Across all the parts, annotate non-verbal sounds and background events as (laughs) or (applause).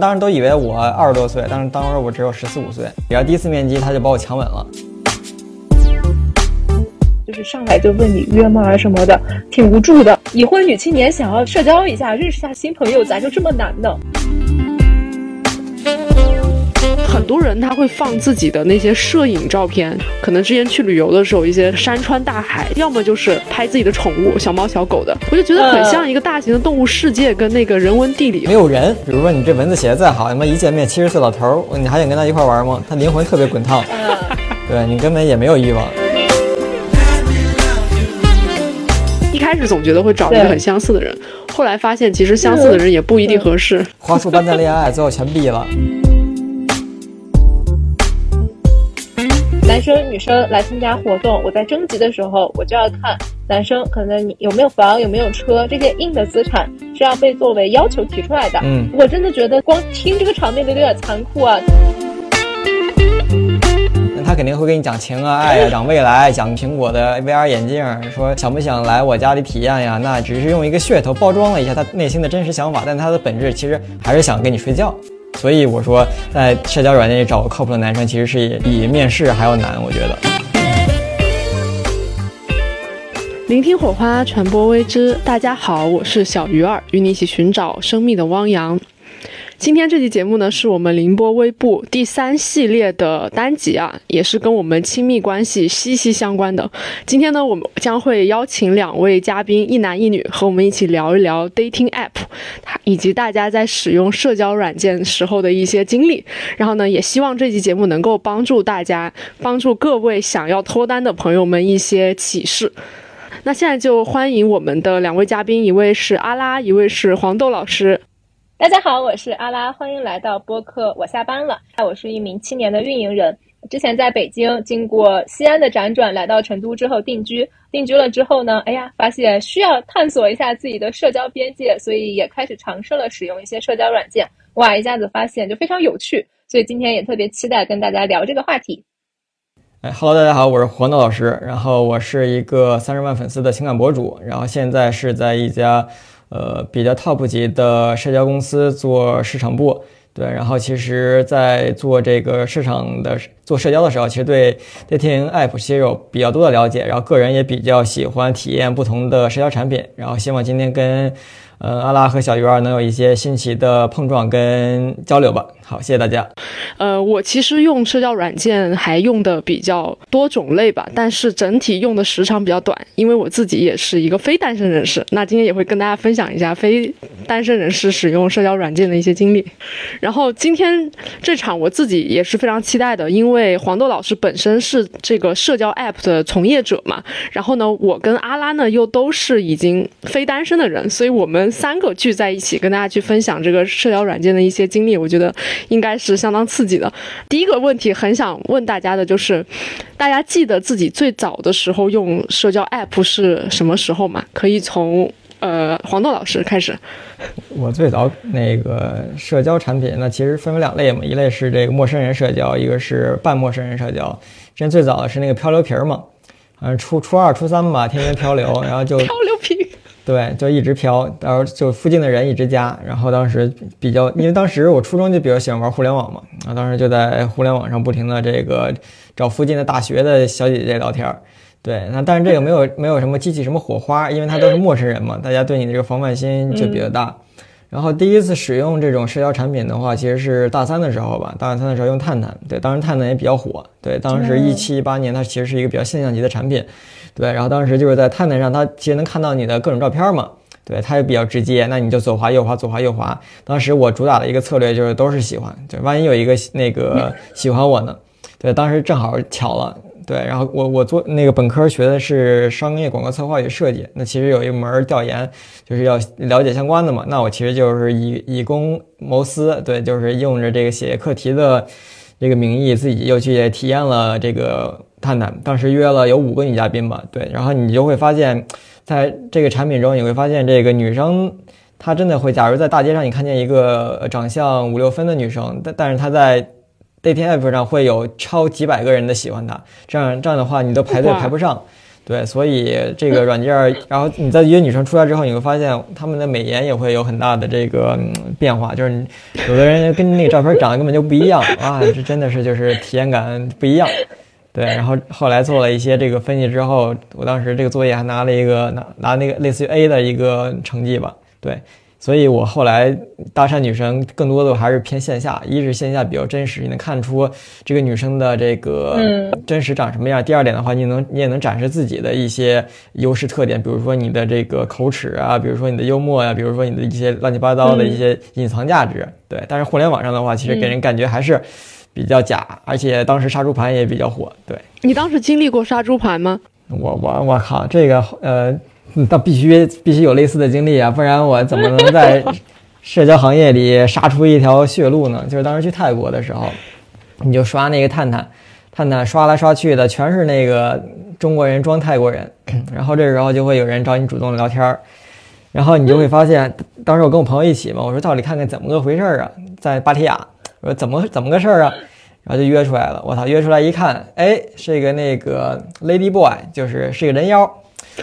当时都以为我二十多岁，但是当时我只有十四五岁。然后第一次面基，他就把我强吻了。就是上来就问你约吗什么的，挺无助的。已婚女青年想要社交一下，认识下新朋友，咋就这么难呢？多人他会放自己的那些摄影照片，可能之前去旅游的时候，一些山川大海，要么就是拍自己的宠物小猫小狗的，我就觉得很像一个大型的动物世界跟那个人文地理没有人。比如说你这蚊子写的再好，他妈一见面七十岁老头，你还想跟他一块玩吗？他灵魂特别滚烫，(laughs) 对你根本也没有欲望。一开始总觉得会找一个很相似的人，后来发现其实相似的人也不一定合适。(laughs) 花束般的恋爱最后全毙了。男生女生来参加活动，我在征集的时候，我就要看男生可能你有没有房，有没有车，这些硬的资产是要被作为要求提出来的。嗯，我真的觉得光听这个场面都有点残酷啊。那他肯定会跟你讲情啊、爱啊、讲未来、讲苹果的 VR 眼镜，说想不想来我家里体验呀？那只是用一个噱头包装了一下他内心的真实想法，但他的本质其实还是想跟你睡觉。所以我说，在社交软件里找个靠谱的男生，其实是比面试还要难。我觉得。聆听火花，传播未知。大家好，我是小鱼儿，与你一起寻找生命的汪洋。今天这期节目呢，是我们凌波微步第三系列的单集啊，也是跟我们亲密关系息息相关的。今天呢，我们将会邀请两位嘉宾，一男一女，和我们一起聊一聊 dating app，以及大家在使用社交软件时候的一些经历。然后呢，也希望这期节目能够帮助大家，帮助各位想要脱单的朋友们一些启示。那现在就欢迎我们的两位嘉宾，一位是阿拉，一位是黄豆老师。大家好，我是阿拉，欢迎来到播客。我下班了，我是一名青年的运营人，之前在北京，经过西安的辗转，来到成都之后定居。定居了之后呢，哎呀，发现需要探索一下自己的社交边界，所以也开始尝试了使用一些社交软件。哇，一下子发现就非常有趣，所以今天也特别期待跟大家聊这个话题。哎哈喽，大家好，我是黄豆老师，然后我是一个三十万粉丝的情感博主，然后现在是在一家。呃，比较 top 级的社交公司做市场部，对，然后其实，在做这个市场的做社交的时候，其实对 dating app 其实有比较多的了解，然后个人也比较喜欢体验不同的社交产品，然后希望今天跟。呃，阿拉和小鱼儿能有一些新奇的碰撞跟交流吧。好，谢谢大家。呃，我其实用社交软件还用的比较多种类吧，但是整体用的时长比较短，因为我自己也是一个非单身人士。那今天也会跟大家分享一下非单身人士使用社交软件的一些经历。然后今天这场我自己也是非常期待的，因为黄豆老师本身是这个社交 app 的从业者嘛。然后呢，我跟阿拉呢又都是已经非单身的人，所以我们。三个聚在一起，跟大家去分享这个社交软件的一些经历，我觉得应该是相当刺激的。第一个问题很想问大家的就是，大家记得自己最早的时候用社交 app 是什么时候吗？可以从呃黄豆老师开始。我最早那个社交产品，那其实分为两类嘛，一类是这个陌生人社交，一个是半陌生人社交。之前最早的是那个漂流瓶嘛，嗯，初初二、初三吧，天天漂流，然后就漂流瓶。对，就一直飘，然后就附近的人一直加，然后当时比较，因为当时我初中就比较喜欢玩互联网嘛，然后当时就在互联网上不停的这个找附近的大学的小姐姐聊天儿，对，那但是这个没有没有什么激起什么火花，因为他都是陌生人嘛，大家对你的这个防范心就比较大。然后第一次使用这种社交产品的话，其实是大三的时候吧，大三的时候用探探，对，当时探探也比较火，对，当时一七一八年它其实是一个比较现象级的产品。对，然后当时就是在探探上，它其实能看到你的各种照片嘛。对，它也比较直接，那你就左滑右滑，左滑右滑。当时我主打的一个策略就是都是喜欢，就，万一有一个那个 (laughs) 喜欢我呢？对，当时正好巧了。对，然后我我做那个本科学的是商业广告策划与设计，那其实有一门调研就是要了解相关的嘛。那我其实就是以以公谋私，对，就是用着这个写课题的这个名义，自己又去体验了这个。探探当时约了有五个女嘉宾吧，对，然后你就会发现，在这个产品中，你会发现这个女生她真的会，假如在大街上你看见一个长相五六分的女生，但但是她在 dating app 上会有超几百个人的喜欢她，这样这样的话你都排队排不上。对，所以这个 (laughs) 软件儿，然后你在约女生出来之后，你会发现她们的美颜也会有很大的这个、嗯变化，就是有的人跟那个照片长得根本就不一样啊，这真的是就是体验感不一样。对，然后后来做了一些这个分析之后，我当时这个作业还拿了一个拿拿那个类似于 A 的一个成绩吧。对，所以我后来搭讪女生更多的还是偏线下，一是线下比较真实，你能看出这个女生的这个嗯真实长什么样。第二点的话，你能你也能展示自己的一些优势特点，比如说你的这个口齿啊，比如说你的幽默呀、比如说你的一些乱七八糟的一些隐藏价值。对，但是互联网上的话，其实给人感觉还是比较假，而且当时杀猪盘也比较火。对你当时经历过杀猪盘吗？我我我靠，这个呃，那必须必须有类似的经历啊，不然我怎么能在 (laughs) 社交行业里杀出一条血路呢？就是当时去泰国的时候，你就刷那个探探，探探刷来刷去的全是那个中国人装泰国人，(clears throat) 然后这时候就会有人找你主动聊天儿，然后你就会发现，当时我跟我朋友一起嘛，我说到底看看怎么个回事儿啊，在芭提雅，我说怎么怎么个事儿啊？然后就约出来了，我操，约出来一看，哎，是一个那个 Lady Boy，就是是个人妖，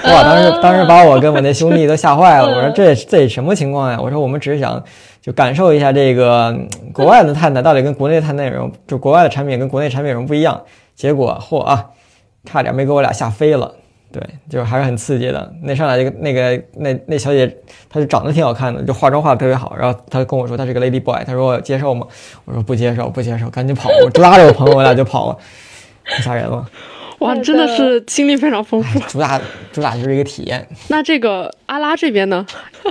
哇！当时当时把我跟我那兄弟都吓坏了，(laughs) 我说这这什么情况呀？我说我们只是想就感受一下这个嗯国外的探探到底跟国内的探探有什么，就国外的产品跟国内产品有什么不一样。结果嚯啊，差点没给我俩吓飞了。对，就是还是很刺激的。那上来就那个那那小姐，她就长得挺好看的，就化妆化的特别好。然后她跟我说她是个 lady boy，她说我接受吗？我说不接受，不接受，赶紧跑！我拉着我朋友，我俩就跑了，太吓人了。哇，真的是经历非常丰富。主打主打就是一个体验。那这个阿拉这边呢？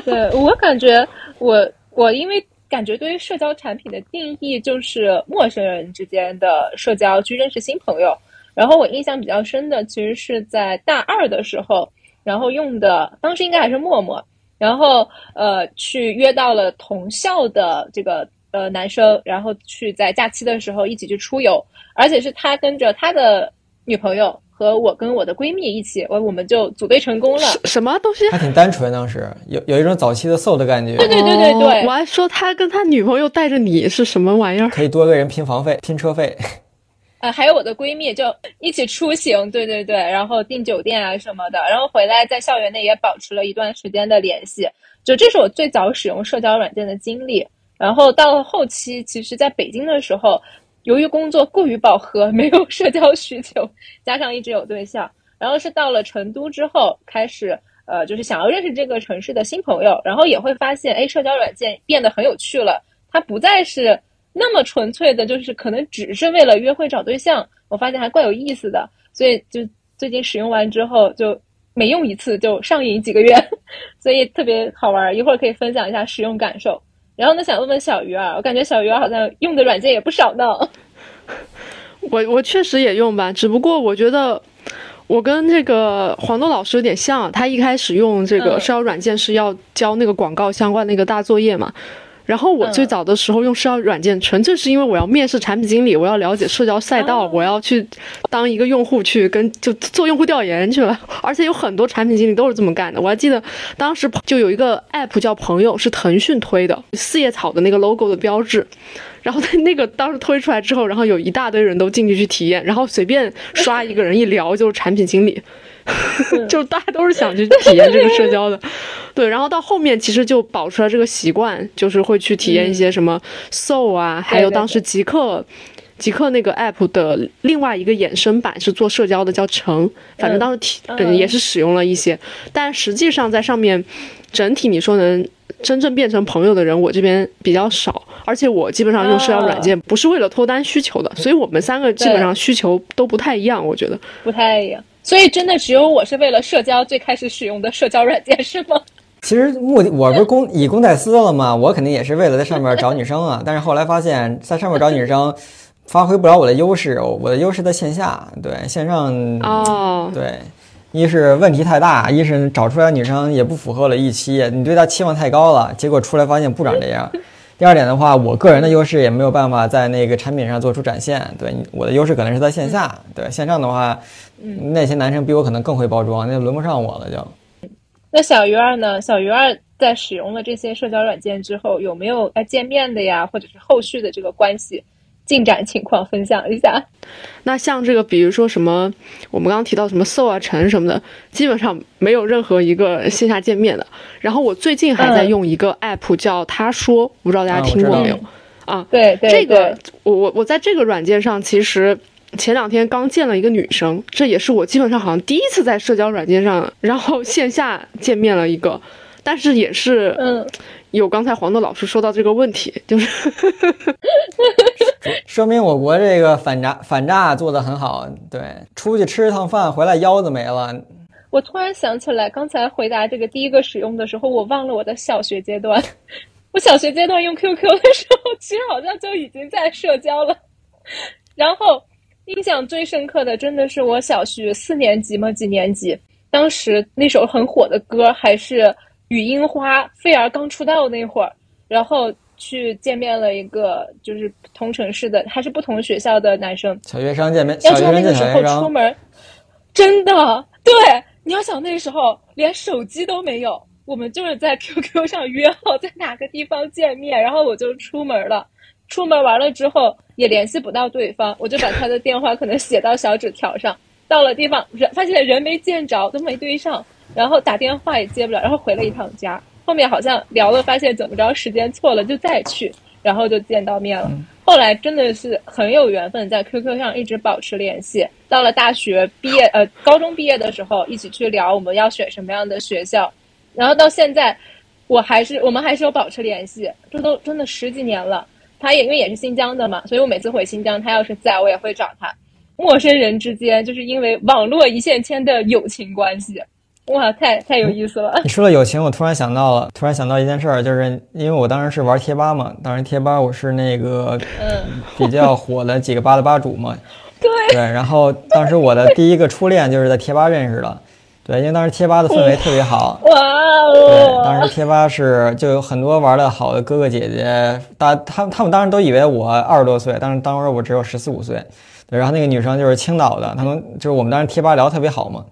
对我感觉我我因为感觉对于社交产品的定义就是陌生人之间的社交，去认识新朋友。然后我印象比较深的，其实是在大二的时候，然后用的当时应该还是陌陌，然后呃去约到了同校的这个呃男生，然后去在假期的时候一起去出游，而且是他跟着他的女朋友和我跟我的闺蜜一起，我我们就组队成功了。什什么东西？还挺单纯，当时有有一种早期的 soul 的感觉，对对对对对哦我还说他跟他女朋友带着你是什么玩意儿？可以多个人拼房费、拼车费。还有我的闺蜜就一起出行，对对对，然后订酒店啊什么的，然后回来在校园内也保持了一段时间的联系。就这是我最早使用社交软件的经历。然后到了后期，其实在北京的时候，由于工作过于饱和，没有社交需求，加上一直有对象，然后是到了成都之后开始。呃，就是想要认识这个城市的新朋友，然后也会发现，哎，社交软件变得很有趣了。它不再是那么纯粹的，就是可能只是为了约会找对象，我发现还怪有意思的，所以就最近使用完之后，就每用一次就上瘾几个月，(laughs) 所以特别好玩。一会儿可以分享一下使用感受。然后呢，想问问小鱼儿，我感觉小鱼儿好像用的软件也不少呢。(laughs) 我我确实也用吧，只不过我觉得我跟这个黄豆老师有点像，他一开始用这个嗯社交软件是要交那个广告相关那个大作业嘛。然后我嗯最早的时候用社交软件，纯粹是因为我要面试产品经理，我要了解社交赛道，哦我要去当一个用户去跟就做用户调研去了。而且有很多产品经理都是这么干的。我还记得当时就有一个 app 叫朋友，是腾讯推的，四叶草的那个 logo 的标志。(laughs) 然后那个当时推出来之后，然后有一大堆人都进去去体验，然后随便刷一个人一聊就是产品经理，(laughs) 就大家都是想去体验这个社交的，对。然后到后面其实就保持了这个习惯，就是会去体验一些什么 Soul 啊，还有当时极客。极客那个 app 的另外一个衍生版是做社交的，叫橙。反正当时体嗯嗯也是使用了一些，但实际上在上面整体你说能真正变成朋友的人，我这边比较少。而且我基本上用社交软件不是为了脱单需求的，所以我们三个基本上需求都不太一样，我觉得。不太一样。所以真的只有我是为了社交最开始使用的社交软件是吗？其实目的我不是公以公代私了吗？我肯定也是为了在上面找女生啊。但是后来发现，在上面找女生发挥不了我的优势，我的优势在线下，对线上哦，对，一是问题太大，一是找出来女生也不符合我的预期，你对她期望太高了，结果出来发现不长这样。第二点的话，我个人的优势也没有办法在那个产品上做出展现。对我的优势可能是在线下，对线上的话，那些男生比我可能更会包装，那就轮不上我了就。那小鱼儿呢？小鱼儿在使用了这些社交软件之后，有没有呃见面的呀，或者是后续的这个关系进展情况分享一下。那像这个，比如说什么，我们刚刚提到什么 So 啊、陈什么的，基本上没有任何一个线下见面的。然后我最近还在用一个 app 叫他说，不知道大家听过没有？啊，对对，这个我我我在这个软件上，其实前两天刚见了一个女生，这也是我基本上好像第一次在社交软件上，然后线下见面了一个，但是也是嗯。有刚才黄豆老师说到这个问题，就是 (laughs) 说明我国这个反诈反诈做的很好。对，出去吃一趟饭回来腰子没了。我突然想起来，刚才回答这个第一个使用的时候，我忘了我的小学阶段。(laughs) 我小学阶段用 QQ 的时候，其实好像就已经在社交了。然后印象最深刻的，真的是我小学四年级吗？几年级？当时那首很火的歌还是。雨樱花，菲儿刚出道那会儿，然后去见面了一个就是同城市的，还是不同学校的男生。小学生见面，要知道那个时候出门，真的对。你要想那时候连手机都没有，我们就是在 QQ 上约好在哪个地方见面，然后我就出门了。出门完了之后也联系不到对方，我就把他的电话可能写到小纸条上。到了地方人发现人没见着，都没对上。然后打电话也接不了，然后回了一趟家。后面好像聊了，发现怎么着时间错了，就再去，然后就见到面了。后来真的是很有缘分，在 QQ 上一直保持联系。到了大学毕业，呃，高中毕业的时候，一起去聊我们要选什么样的学校。然后到现在，我还是我们还是有保持联系，这都真的十几年了。他也因为也是新疆的嘛，所以我每次回新疆，他要是在我也会找他。陌生人之间就是因为网络一线牵的友情关系。(laughs) 哇，太太有意思了！你说了友情，我突然想到了，突然想到一件事儿，就是因为我当时是玩贴吧嘛，当时贴吧我是那个嗯比较火的几个吧的吧主嘛，(laughs) 对对，然后当时我的第一个初恋就是在贴吧认识的，对，因为当时贴吧的氛围特别好，哇哦对，哦！当时贴吧是就有很多玩的好的哥哥姐姐，大他们他们当时都以为我二十多岁，但是当时我只有十四五岁，对，然后那个女生就是青岛的，他们就是我们当时贴吧聊特别好嘛。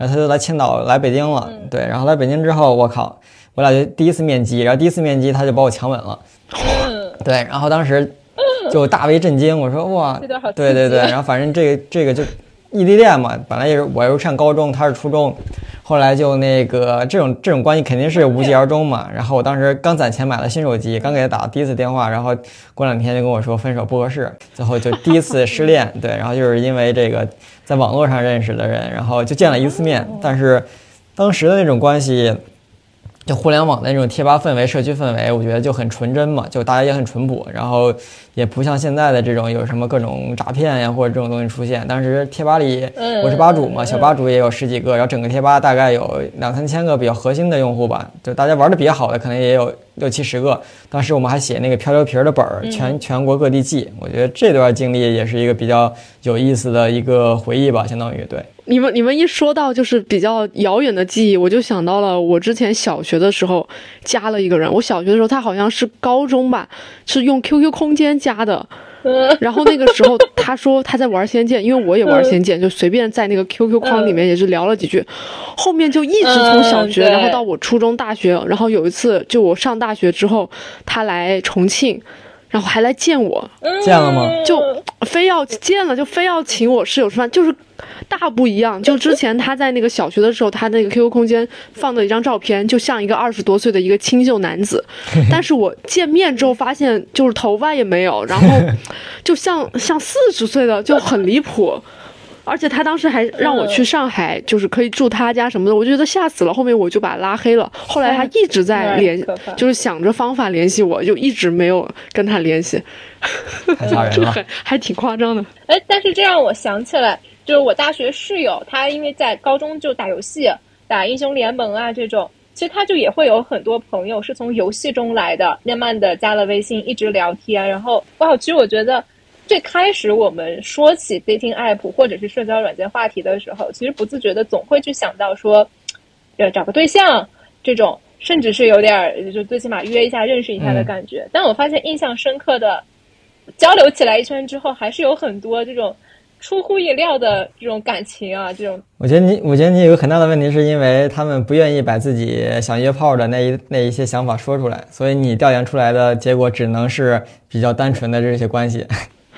然后他就来青岛来北京了，对，然后来北京之后，我靠，我俩就第一次面基，然后第一次面基他就把我强吻了，对，然后当时就大为震惊，我说哇，(laughs) 对对对，然后反正这个这个就异地恋嘛，本来也是我又上高中，他是初中，后来就那个这种这种关系肯定是无疾而终嘛，(laughs) 然后我当时刚攒钱买了新手机，刚给他打第一次电话，然后过两天就跟我说分手不合适，最后就第一次失恋，(laughs) 对，然后就是因为这个。在网络上认识的人，然后就见了一次面，但是当时的那种关系，就互联网的那种贴吧氛围、社区氛围，我觉得就很纯真嘛，就大家也很淳朴，然后也不像现在的这种有什么各种诈骗呀或者这种东西出现。当时贴吧里，我是吧主嘛，小吧主也有十几个，然后整个贴吧大概有两三千个比较核心的用户吧，就大家玩的比较好的可能也有。六七十个，当时我们还写那个漂流瓶的本儿，全全国各地寄。我觉得这段经历也是一个比较有意思的一个回忆吧，相当于对。你们你们一说到就是比较遥远的记忆，我就想到了我之前小学的时候加了一个人。我小学的时候他好像是高中吧，是用 QQ 空间加的。(laughs) 然后那个时候，他说他在玩《仙剑》，因为我也玩《仙剑》，就随便在那个 QQ 框里面也是聊了几句。后面就一直从小学，然后到我初中、大学，然后有一次就我上大学之后，他来重庆，然后还来见我。见了吗？就非要见了，就非要请我室友吃饭，就是。大不一样，就之前他在那个小学的时候，他那个 QQ 空间放的一张照片，就像一个二十多岁的一个清秀男子。(laughs) 但是我见面之后发现，就是头发也没有，然后就像像四十岁的，就很离谱。而且他当时还让我去上海，就是可以住他家什么的，我就觉得吓死了。后面我就把他拉黑了。后来他一直在联，就是想着方法联系我，就一直没有跟他联系。(laughs) 这很还挺夸张的。哎，但是这让我想起来。就是我大学室友，他因为在高中就打游戏，打英雄联盟啊这种，其实他就也会有很多朋友是从游戏中来的，慢慢的加了微信，一直聊天。然后哇，其实我觉得最开始我们说起 dating app 或者是社交软件话题的时候，其实不自觉的总会去想到说，呃，找个对象这种，甚至是有点就最起码约一下认识一下的感觉。但我发现印象深刻的交流起来一圈之后，还是有很多这种。出乎意料的这种感情啊，这种，我觉得你，我觉得你有个很大的问题，是因为他们不愿意把自己想约炮的那一那一些想法说出来，所以你调研出来的结果只能是比较单纯的这些关系。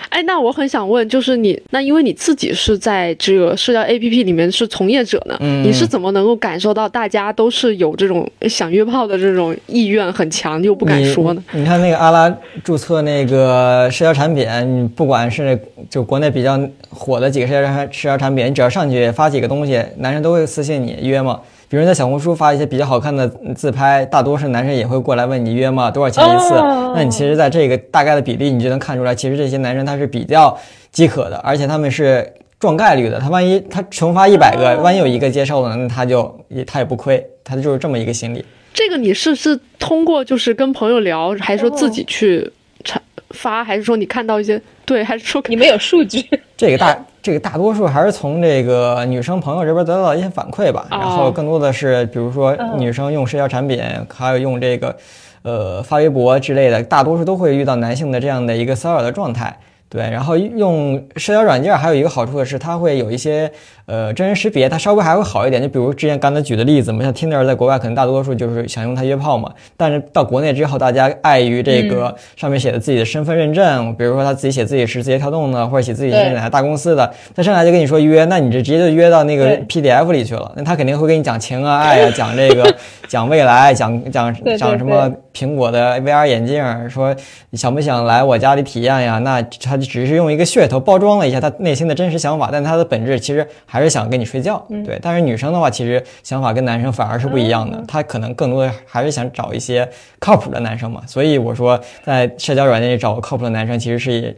哎，那我很想问，就是你那因为你自己是在这个社交 APP 里面是从业者呢，嗯你是怎么能够感受到大家都是有这种想约炮的这种意愿很强，又不敢说呢？你你看那个阿拉注册那个社交产品，你不管是就国内比较火的几个社交产社交产品，你只要上去发几个东西，男生都会私信你约吗？比如在小红书发一些比较好看的自拍，大多数男生也会过来问你约吗？多少钱一次？哦那你其实，在这个大概的比例，你就能看出来，其实这些男生他是比较饥渴的，而且他们是撞概率的。他万一他重发一百个，万一有一个接受了，那他就也他也不亏，他就是这么一个心理。这个你是是通过就是跟朋友聊，还是说自己去传发，还是说你看到一些对，还是说你没有数据？这个大这个大多数还是从这个女生朋友这边得到一些反馈吧，哦然后更多的是比如说女生用社交产品，还有用这个呃发微博之类的，大多数都会遇到男性的这样的一个骚扰的状态。对，然后用社交软件还有一个好处的是，它会有一些呃真人识别，它稍微还会好一点。就比如之前刚才举的例子嘛，像 Tinder 在国外可能大多数就是想用它约炮嘛，但是到国内之后，大家碍于这个上面写的自己的身份认证，比如说他自己写自己是字节跳动的，或者写自己是哪家大公司的，他上来就跟你说约，那你这直接就约到那个 PDF 里去了，(laughs) 那他肯定会跟你讲情啊爱啊，讲这个讲未来，讲讲讲什么 (laughs) 苹果的 VR 眼镜，说你想不想来我家里体验呀？那他只是用一个噱头包装了一下他内心的真实想法，但他的本质其实还是想跟你睡觉。对，但是女生的话，其实想法跟男生反而是不一样的，她可能更多的还是想找一些靠谱的男生嘛。所以我说，在社交软件里找个靠谱的男生，其实是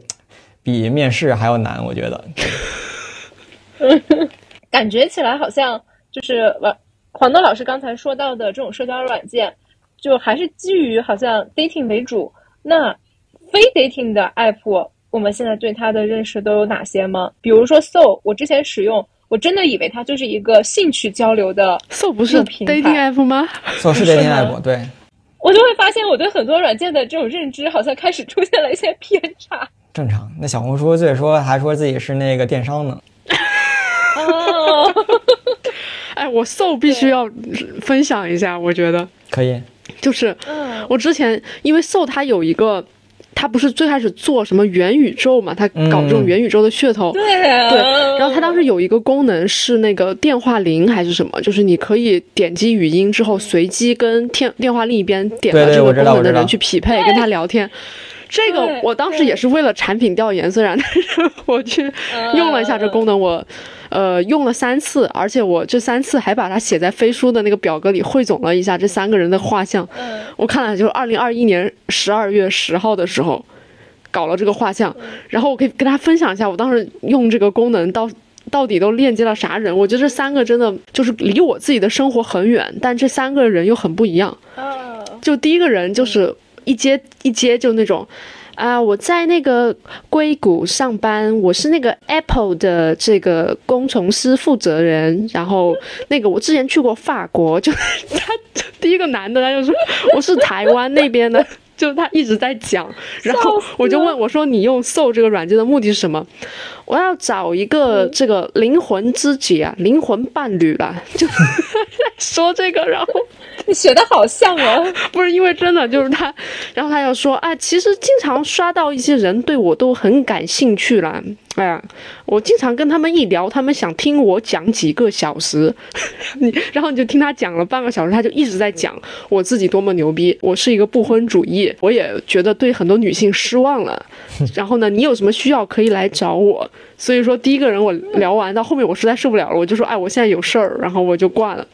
比面试还要难，我觉得。(laughs) 感觉起来好像就是呃，黄豆老师刚才说到的这种社交软件，就还是基于好像 dating 为主。那非 dating 的 app，我们现在对它的认识都有哪些吗？比如说 So，我之前使用，我真的以为它就是一个兴趣交流的，So 不是平台 dating app 吗？做是是 dating app，对，我就会发现我对很多软件的这种认知好像开始出现了一些偏差。正常。那小红书最说还说自己是那个电商呢。哦，(laughs) 哎，我 (laughs) So 必须要分享一下，我觉得可以，就是嗯我之前因为 So 它有一个，它不是最开始做什么元宇宙嘛，他搞这种嗯元宇宙的噱头。对啊，对，然后他当时有一个功能是那个电话铃还是什么，就是你可以点击语音之后，随机跟电电话另一边点了这个功能的人去匹配，跟他聊天。这个我当时也是为了产品调研，虽然但是我去用了一下这功能，我呃用了三次，而且我这三次还把它写在飞书的那个表格里汇总了一下这三个人的画像。嗯我看了，就是二零二一年十二月十号的时候搞了这个画像，然后我可以跟大家分享一下，我当时用这个功能到到底都链接了啥人。我觉得这三个真的就是离我自己的生活很远，但这三个人又很不一样。啊，就第一个人就是一接一接就那种。啊，我在那个硅谷上班，我是那个 Apple 的这个工程师负责人。然后那个我之前去过法国，就他 (laughs) 第一个男的他就说我是台湾那边的，(laughs) 就他一直在讲。然后我就问我说你用 So 这个软件的目的是什么？我要找一个这个灵魂知己啊，灵魂伴侣吧，就在 (laughs) 说这个，然后。你学的好像哦。(laughs) 不是因为真的就是他，然后他又说，哎，其实经常刷到一些人对我都很感兴趣啦，哎呀，我经常跟他们一聊，他们想听我讲几个小时，(laughs) 你然后你就听他讲了半个小时，他就一直在讲我自己多么牛逼，我是一个不婚主义，我也觉得对很多女性失望了，(laughs) 然后呢，你有什么需要可以来找我。所以说，第一个人我聊完到后面，我实在受不了了，我就说，哎，我现在有事儿，然后我就挂了。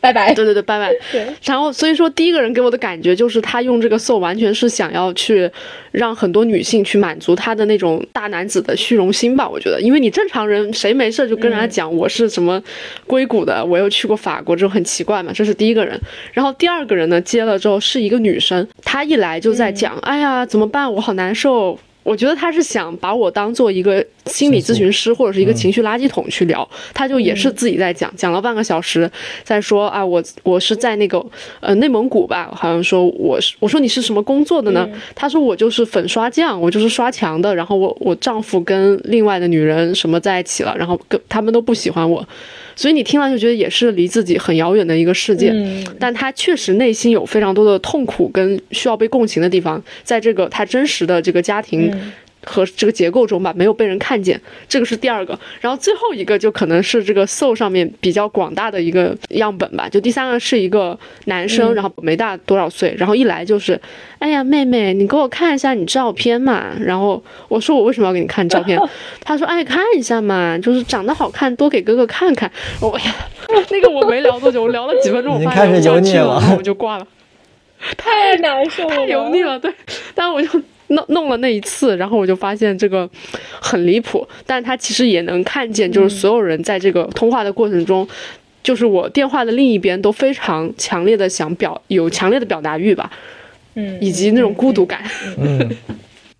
拜拜。对对对，拜拜。(laughs) 对，然后所以说，第一个人给我的感觉就是他用这个 so 完全是想要去让很多女性去满足他的那种大男子的虚荣心吧。我觉得，因为你正常人谁没事就跟人家讲我是什么硅谷的，我又去过法国，这种很奇怪嘛。这是第一个人。然后第二个人呢，接了之后是一个女生，她一来就在讲，哎呀，怎么办？我好难受。我觉得他是想把我当做一个心理咨询师或者是一个情绪垃圾桶去聊，他就也是自己在讲，讲了半个小时，在说啊，我我是在那个呃内蒙古吧，好像说我是我说你是什么工作的呢？他说我就是粉刷匠，我就是刷墙的，然后我我丈夫跟另外的女人什么在一起了，然后跟他们都不喜欢我，所以你听了就觉得也是离自己很遥远的一个世界，嗯。但他确实内心有非常多的痛苦跟需要被共情的地方，在这个他真实的这个家庭和这个结构中吧，没有被人看见，这个是第二个。然后最后一个就可能是这个 Soul 上面比较广大的一个样本吧。就第三个是一个男生，然后没大多少岁，然后一来就是，哎呀，妹妹，你给我看一下你照片嘛。然后我说我为什么要给你看照片？(laughs) 他说，哎，看一下嘛，就是长得好看，多给哥哥看看。我呀，那个我没聊多久，我聊了几分钟，我发现油腻了，我就挂了。太难受了，太油腻了。对，但我就。弄弄了那一次，然后我就发现这个很离谱，但他其实也能看见，就是所有人在这个通话的过程中，就是我电话的另一边都非常强烈的想表有强烈的表达欲吧，嗯，以及那种孤独感。嗯，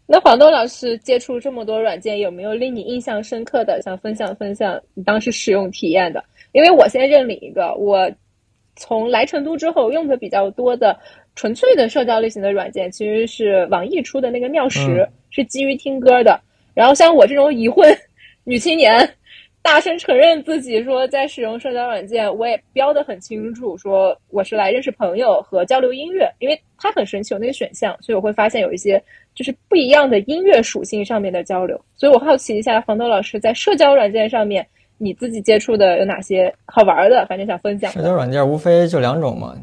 那黄豆老师接触这么多软件，有没有令你印象深刻的想分享分享你当时使用体验的？因为我先认领一个，我从来成都之后用的比较多的。纯粹的社交类型的软件其实是网易出的那个妙识，是基于听歌的。然后像我这种已婚 (laughs) 女青年，大声承认自己说在使用社交软件，我也标的很清楚，说我是来认识朋友和交流音乐，因为它很神奇有那个选项，所以我会发现有一些就是不一样的音乐属性上面的交流。所以我好奇一下，房东老师在社交软件上面你自己接触的有哪些好玩的？反正想分享。社交软件无非就两种嘛。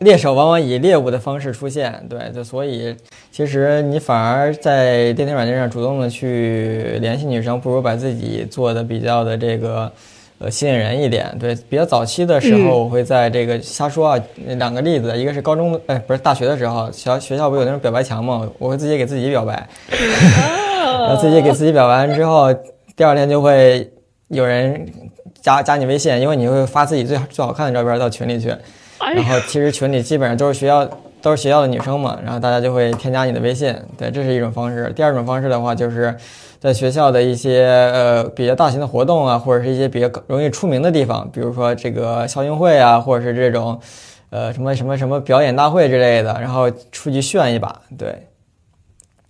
猎手往往以猎物的方式出现，对，就所以其实你反而在电梯软件上主动的去联系女生，不如把自己做的比较的这个呃吸引人一点。对，比较早期的时候，我会在这个瞎说啊，两个例子，一个是高中哎不是大学的时候，学学校不有那种表白墙吗？我会自己给自己表白，(laughs) 然后自己给自己表白完之后，第二天就会有人加加你微信，因为你会发自己最最好看的照片到群里去。然后其实群里基本上都是学校都是学校的女生嘛，然后大家就会添加你的微信，对，这是一种方式。第二种方式的话，就是在学校的一些呃比较大型的活动啊，或者是一些比较容易出名的地方，比如说这个校运会啊，或者是这种呃什么什么什么表演大会之类的，然后出去炫一把，对。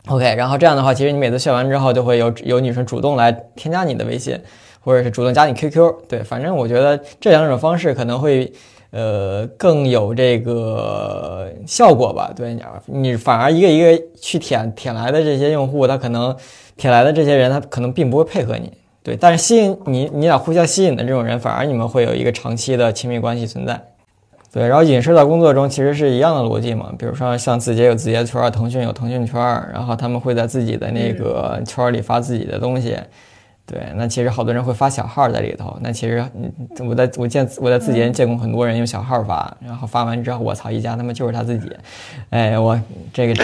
OK，然后这样的话，其实你每次炫完之后，就会有有女生主动来添加你的微信，或者是主动加你 QQ，对，反正我觉得这两种方式可能会。呃，更有这个效果吧？对，你你反而一个一个去舔舔来的这些用户，他可能舔来的这些人，他可能并不会配合你。对，但是吸引你，你俩互相吸引的这种人，反而你们会有一个长期的亲密关系存在。对，然后引申到工作中，其实是一样的逻辑嘛。比如说像字节有字节圈，腾讯有腾讯圈，然后他们会在自己的那个圈里发自己的东西。对，那其实好多人会发小号在里头。那其实，嗯，我在我见我在字节见过很多人用小号发，然后发完之后，我操，一家他妈就是他自己。哎，我这个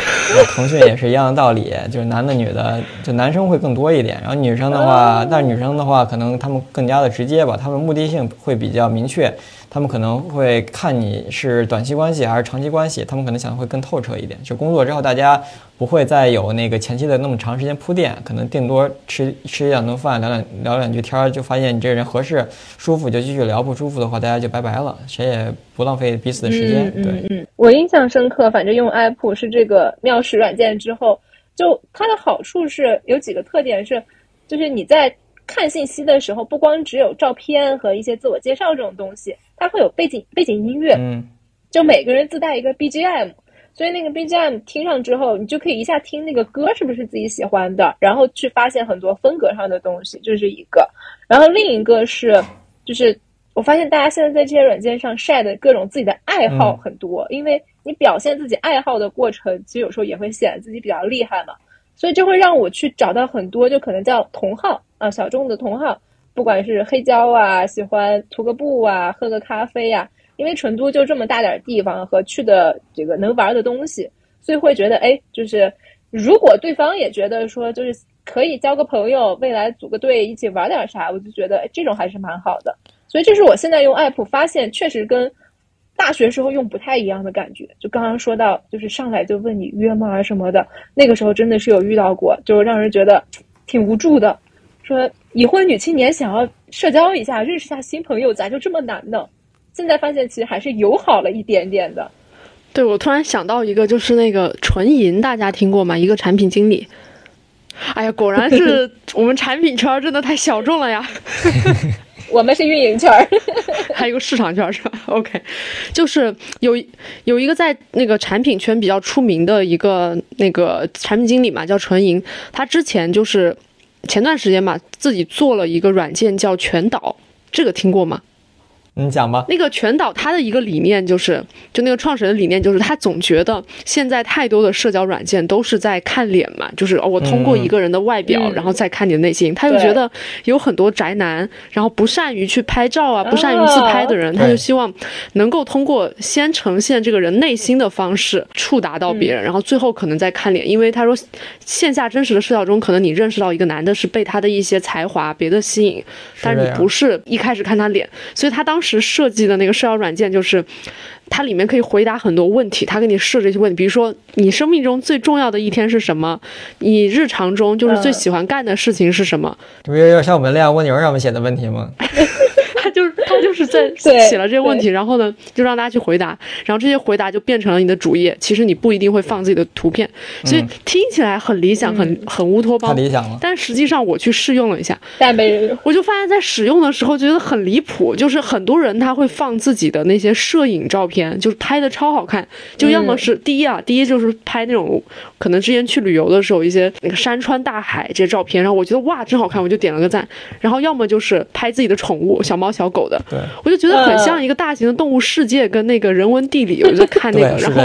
腾讯也是一样的道理，就是男的女的，就男生会更多一点。然后女生的话，但是女生的话，可能他们更加的直接吧，他们目的性会比较明确。他们可能会看你是短期关系还是长期关系，他们可能想的会更透彻一点。就工作之后，大家不会再有那个前期的那么长时间铺垫，可能定多吃吃一两顿饭，聊两聊两句天儿，就发现你这个人合适、舒服就继续聊，不舒服的话大家就拜拜了，谁也不浪费彼此的时间。对，嗯，我印象深刻，反正用 app 是这个妙识软件之后，就它的好处是有几个特点是，就是你在。看信息的时候，不光只有照片和一些自我介绍这种东西，它会有背景背景音乐，嗯，就每个人自带一个 BGM，所以那个 BGM 听上之后，你就可以一下听那个歌是不是自己喜欢的，然后去发现很多风格上的东西，这是一个。然后另一个是，就是我发现大家现在在这些软件上晒的各种自己的爱好很多，因为你表现自己爱好的过程，其实有时候也会显得自己比较厉害嘛，所以就会让我去找到很多就可能叫同好。啊，小众的同好，不管是黑胶啊，喜欢涂个布啊，喝个咖啡呀，因为成都就这么大点地方和去的这个能玩的东西，所以会觉得，哎，就是如果对方也觉得说，就是可以交个朋友，未来组个队一起玩点啥，我就觉得这种还是蛮好的。所以这是我现在用 app 发现，确实跟大学时候用不太一样的感觉。就刚刚说到，就是上来就问你约吗什么的，那个时候真的是有遇到过，就让人觉得挺无助的。说已婚女青年想要社交一下，认识下新朋友，咋就这么难呢？现在发现其实还是友好了一点点的。对，我突然想到一个，就是那个纯银，大家听过吗？一个产品经理。哎呀，果然是 (laughs) 我们产品圈真的太小众了呀。(laughs) 我们是运营圈儿，(laughs) 还有个市场圈是吧？OK，就是有有一个在那个产品圈比较出名的一个那个产品经理嘛，叫纯银，他之前就是前段时间嘛，自己做了一个软件叫全岛，这个听过吗？你讲吧。那个全导他的一个理念就是，就那个创始人的理念就是，他总觉得现在太多的社交软件都是在看脸嘛，就是我通过一个人的外表，然后再看你的内心。他就觉得有很多宅男，然后不善于去拍照啊，不善于自拍的人，他就希望能够通过先呈现这个人内心的方式触达到别人，然后最后可能再看脸。因为他说，线下真实的社交中，可能你认识到一个男的是被他的一些才华别的吸引，但是你不是一开始看他脸，所以他当时。时设计的那个社交软件，就是它里面可以回答很多问题。它给你设这些问题，比如说你生命中最重要的一天是什么？你日常中就是最喜欢干的事情是什么？这不有点像我们那样蜗牛上面写的问题吗？(laughs) 就是他就是在 (laughs) 写了这些问题，然后呢，就让大家去回答，然后这些回答就变成了你的主页。其实你不一定会放自己的图片，所以听起来很理想，很很乌托邦。太理想了。但实际上我去试用了一下，但没人用。我就发现，在使用的时候觉得很离谱，就是很多人他会放自己的那些摄影照片，就是拍的超好看，就要么是第一啊，第一就是拍那种可能之前去旅游的时候一些那个山川大海这些照片，然后我觉得哇真好看，我就点了个赞。然后要么就是拍自己的宠物小猫小。狗的，对，我就觉得很像一个大型的动物世界，跟那个人文地理，(laughs) 我就看那个，然后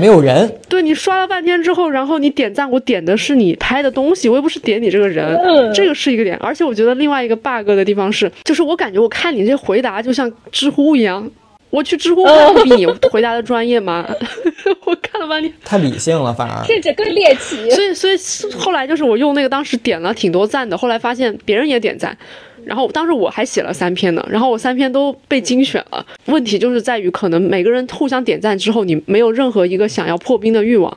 没有人，对你刷了半天之后，然后你点赞，我点的是你拍的东西，我又不是点你这个人，这个是一个点。而且我觉得另外一个 bug 的地方是，就是我感觉我看你这回答就像知乎一样，我去知乎看比 (laughs) 你回答的专业吗？(laughs) 我看了半天，太理性了，反而甚至更猎奇。所以，所以后来就是我用那个，当时点了挺多赞的，后来发现别人也点赞。然后当时我还写了三篇呢，然后我三篇都被精选了。问题就是在于，可能每个人互相点赞之后，你没有任何一个想要破冰的欲望。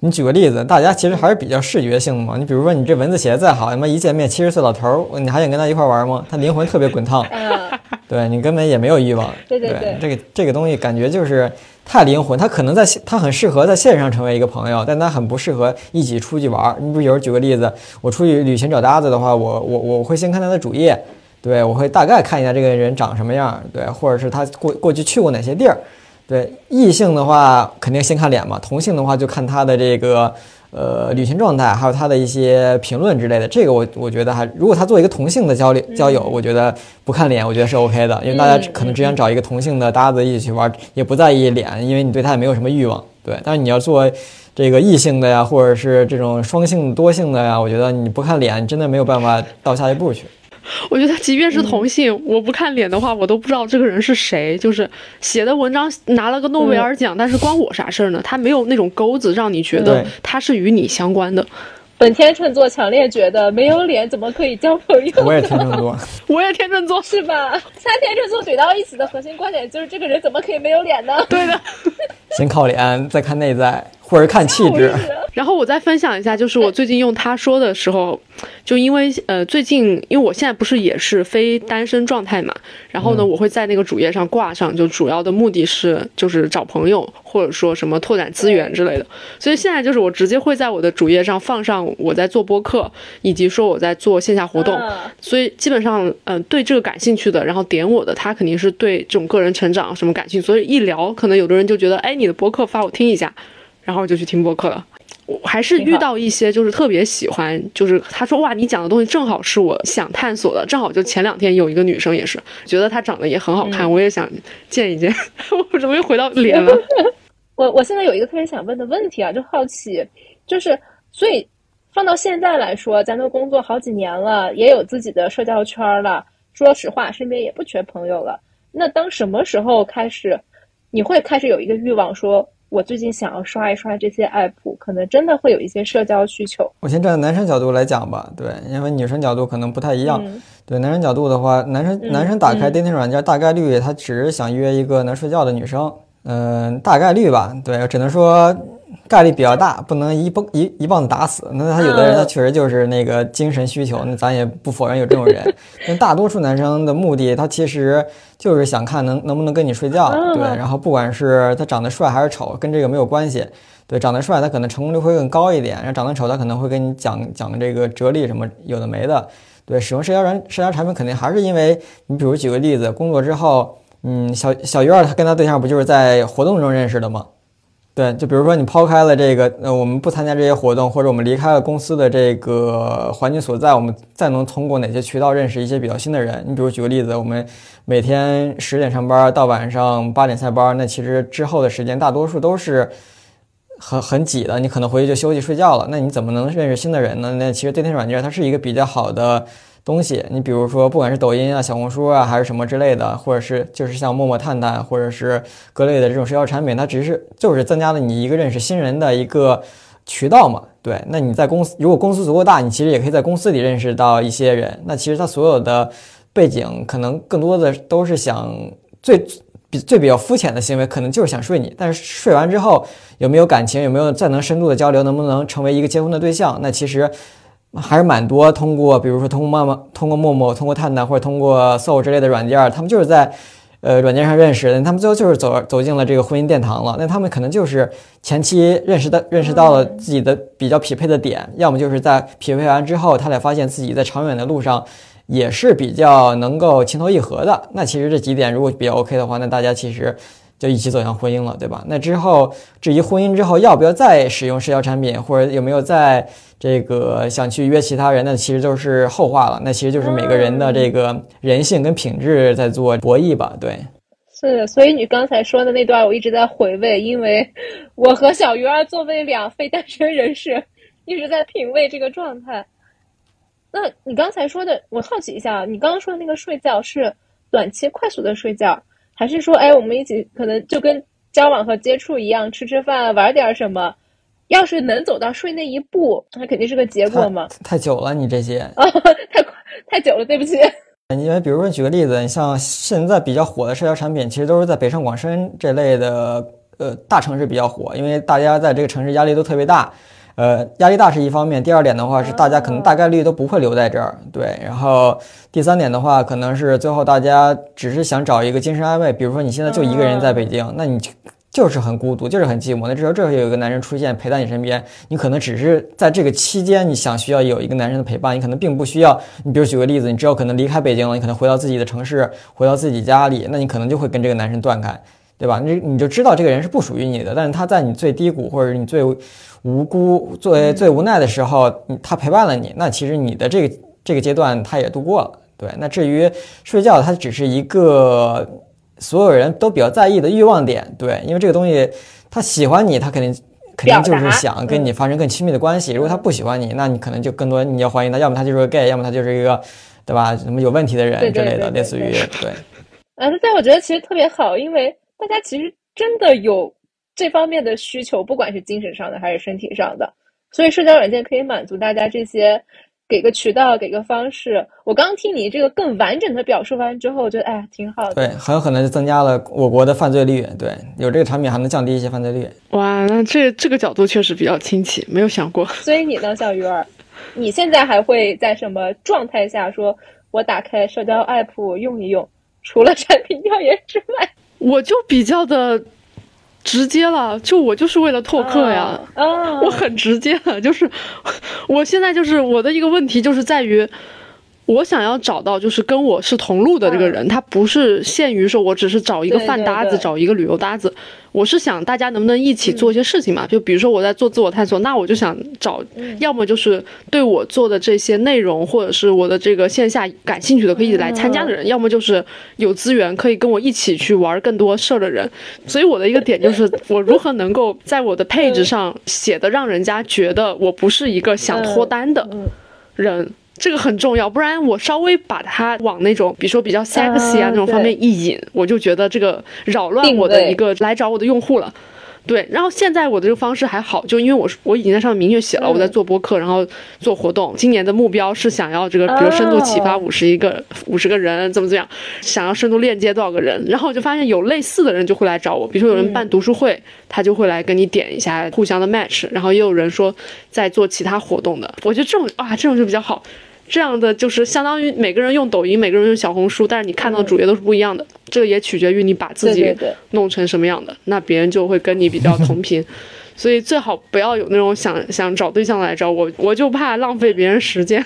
你举个例子，大家其实还是比较视觉性的嘛。你比如说，你这文字写的再好，他妈一见面七十岁老头儿，你还想跟他一块玩吗？他灵魂特别滚烫，对你根本也没有欲望。对对对，这个这个东西感觉就是太灵魂，他可能在他很适合在线上成为一个朋友，但他很不适合一起出去玩儿。你比如举个例子，我出去旅行找搭子的话，我我我会先看他的主页，对我会大概看一下这个人长什么样，对，或者是他过过去去过哪些地儿。对异性的话，肯定先看脸嘛；同性的话，就看他的这个呃旅行状态，还有他的一些评论之类的。这个我我觉得还，如果他做一个同性的交流交友，我觉得不看脸，我觉得是 OK 的，因为大家可能只想找一个同性的搭子一起去玩，也不在意脸，因为你对他也没有什么欲望。对，但是你要做这个异性的呀，或者是这种双性多性的呀，我觉得你不看脸，真的没有办法到下一步去。(laughs) 我觉得，即便是同性，我不看脸的话，我都不知道这个人是谁。就是写的文章拿了个诺贝尔奖，但是关我啥事儿呢？他没有那种钩子让你觉得他是与你相关的。本天秤座强烈觉得没有脸怎么可以交朋友？我也天秤座，(laughs) 我也天秤座，是吧？三天秤座怼到一起的核心观点就是这个人怎么可以没有脸呢？对的，先靠脸，再看内在。或者看气质，(laughs) 然后我再分享一下，就是我最近用他说的时候，就因为呃最近因为我现在不是也是非单身状态嘛，然后呢我会在那个主页上挂上，就主要的目的是就是找朋友或者说什么拓展资源之类的，所以现在就是我直接会在我的主页上放上我在做播客，以及说我在做线下活动，所以基本上嗯对这个感兴趣的，然后点我的他肯定是对这种个人成长什么感兴趣，所以一聊可能有的人就觉得哎你的博客发我听一下。然后我就去听播客了，我还是遇到一些就是特别喜欢，就是他说哇，你讲的东西正好是我想探索的，正好就前两天有一个女生也是觉得她长得也很好看，我也想见一见。(laughs) 我怎么又回到脸了？(laughs) 我我现在有一个特别想问的问题啊，就好奇，就是所以放到现在来说，咱都工作好几年了，也有自己的社交圈了，说实话，身边也不缺朋友了。那当什么时候开始，你会开始有一个欲望说？我最近想要刷一刷这些 app，可能真的会有一些社交需求。我先站在男生角度来讲吧，对，因为女生角度可能不太一样。对，男生角度的话，男生男生打开 dating 软件，大概率他只是想约一个能睡觉的女生，嗯，大概率吧。对，只能说。概率比较大，不能一棒一一棒子打死。那他有的人他确实就是那个精神需求，那咱也不否认有这种人。但大多数男生的目的，他其实就是想看能能不能跟你睡觉，对。然后不管是他长得帅还是丑，跟这个没有关系。对，长得帅他可能成功率会更高一点，然后长得丑他可能会跟你讲讲这个哲理什么有的没的。对，使用社交软社交产品肯定还是因为你，比如举个例子，工作之后，嗯，小小鱼儿他跟他对象不就是在活动中认识的吗？对，就比如说你抛开了这个，呃，我们不参加这些活动，或者我们离开了公司的这个环境所在，我们再能通过哪些渠道认识一些比较新的人？你比如举个例子，我们每天十点上班到晚上八点下班，那其实之后的时间大多数都是很很挤的，你可能回去就休息睡觉了。那你怎么能认识新的人呢？那其实对天软件它是一个比较好的。东西，你比如说，不管是抖音啊、小红书啊，还是什么之类的，或者是就是像陌陌、探探，或者是各类的这种社交产品，它只是就是增加了你一个认识新人的一个渠道嘛。对，那你在公司，如果公司足够大，你其实也可以在公司里认识到一些人。那其实他所有的背景，可能更多的都是想最比最比较肤浅的行为，可能就是想睡你。但是睡完之后有没有感情，有没有再能深度的交流，能不能成为一个结婚的对象？那其实。还是蛮多，通过比如说通过陌陌、通过陌陌、通过探探或者通过 so 之类的软件，他们就是在，呃，软件上认识的。他们最后就是走走进了这个婚姻殿堂了。那他们可能就是前期认识的，认识到了自己的比较匹配的点，要么就是在匹配完之后，他俩发现自己在长远的路上也是比较能够情投意合的。那其实这几点如果比较 OK 的话，那大家其实。就一起走向婚姻了，对吧？那之后，至于婚姻之后要不要再使用社交产品，或者有没有再这个想去约其他人，那其实就是后话了。那其实就是每个人的这个人性跟品质在做博弈吧，对。是，所以你刚才说的那段，我一直在回味，因为我和小鱼儿作为两非单身人士，一直在品味这个状态。那你刚才说的，我好奇一下，你刚刚说的那个睡觉是短期快速的睡觉？还是说，哎，我们一起可能就跟交往和接触一样，吃吃饭，玩点什么。要是能走到睡那一步，那肯定是个结果嘛。太久了，你这些啊，(laughs) 太快太久了，对不起。因为比如说举个例子，你像现在比较火的社交产品，其实都是在北上广深这类的呃大城市比较火，因为大家在这个城市压力都特别大。呃，压力大是一方面，第二点的话是大家可能大概率都不会留在这儿，对。然后第三点的话，可能是最后大家只是想找一个精神安慰，比如说你现在就一个人在北京，那你就是很孤独，就是很寂寞。那这时候这会有一个男人出现陪在你身边，你可能只是在这个期间你想需要有一个男人的陪伴，你可能并不需要。你比如举个例子，你之后可能离开北京了，你可能回到自己的城市，回到自己家里，那你可能就会跟这个男生断开。对吧？你你就知道这个人是不属于你的，但是他在你最低谷或者你最无辜、最最无奈的时候，他陪伴了你，那其实你的这个这个阶段他也度过了。对，那至于睡觉，它只是一个所有人都比较在意的欲望点。对，因为这个东西，他喜欢你，他肯定肯定就是想跟你发生更亲密的关系。如果他不喜欢你，那你可能就更多你要怀疑他，要么他就是个 gay，要么他就是一个，对吧？什么有问题的人之类的，类似于对。嗯，但我觉得其实特别好，因为。大家其实真的有这方面的需求，不管是精神上的还是身体上的，所以社交软件可以满足大家这些，给个渠道，给个方式。我刚听你这个更完整的表述完之后，我觉得哎，挺好的。对，很有可能就增加了我国的犯罪率。对，有这个产品还能降低一些犯罪率。哇，那这这个角度确实比较新奇，没有想过。所以你呢，小鱼儿，你现在还会在什么状态下说，我打开社交 app 用一用？除了产品调研之外？(laughs) 我就比较的直接了，就我就是为了拓客呀，我很直接的，就是我现在就是我的一个问题就是在于。我想要找到就是跟我是同路的这个人，他不是限于说我只是找一个饭搭子，找一个旅游搭子。我是想大家能不能一起做一些事情嘛？就比如说我在做自我探索，那我就想找，要么就是对我做的这些内容或者是我的这个线下感兴趣的可以来参加的人，要么就是有资源可以跟我一起去玩更多事儿的人。所以我的一个点就是，(laughs) 我如何能够在我的配置上写的让人家觉得我不是一个想脱单的人。这个很重要，不然我稍微把它往那种，比如说比较 sexy 啊那种方面一引，我就觉得这个扰乱我的一个来找我的用户了。对，然后现在我的这个方式还好，就因为我我已经在上面明确写了，我在做播客，然后做活动。今年的目标是想要这个，比如深度启发五十一个五十个人，怎么怎么样，想要深度链接多少个人，然后我就发现有类似的人就会来找我，比如说有人办读书会，他就会来跟你点一下互相的 match，然后也有人说在做其他活动的，我觉得这种啊这种就比较好。这样的就是相当于每个人用抖音，每个人用小红书，但是你看到的主页都是不一样的。这个也取决于你把自己弄成什么样的，那别人就会跟你比较同频。所以最好不要有那种想想找对象来找我，我就怕浪费别人时间。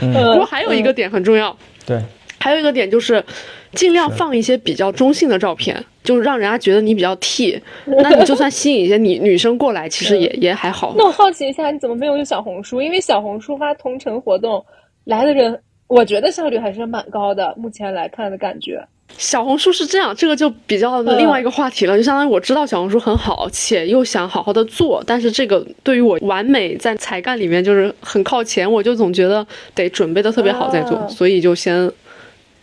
嗯。(laughs) 不过还有一个点很重要，对，还有一个点就是，尽量放一些比较中性的照片，就是让人家觉得你比较 T。(laughs) 那你就算吸引一些女女生过来，其实也也还好。那我好奇一下，你怎么没有用小红书？因为小红书发同城活动来的人，我觉得效率还是蛮高的。目前来看的感觉，小红书是这样，这个就比较另外一个话题了。就相当于我知道小红书很好，且又想好好的做，但是这个对于我完美在才干里面就是很靠前，我就总觉得得准备的特别好再做，啊所以就先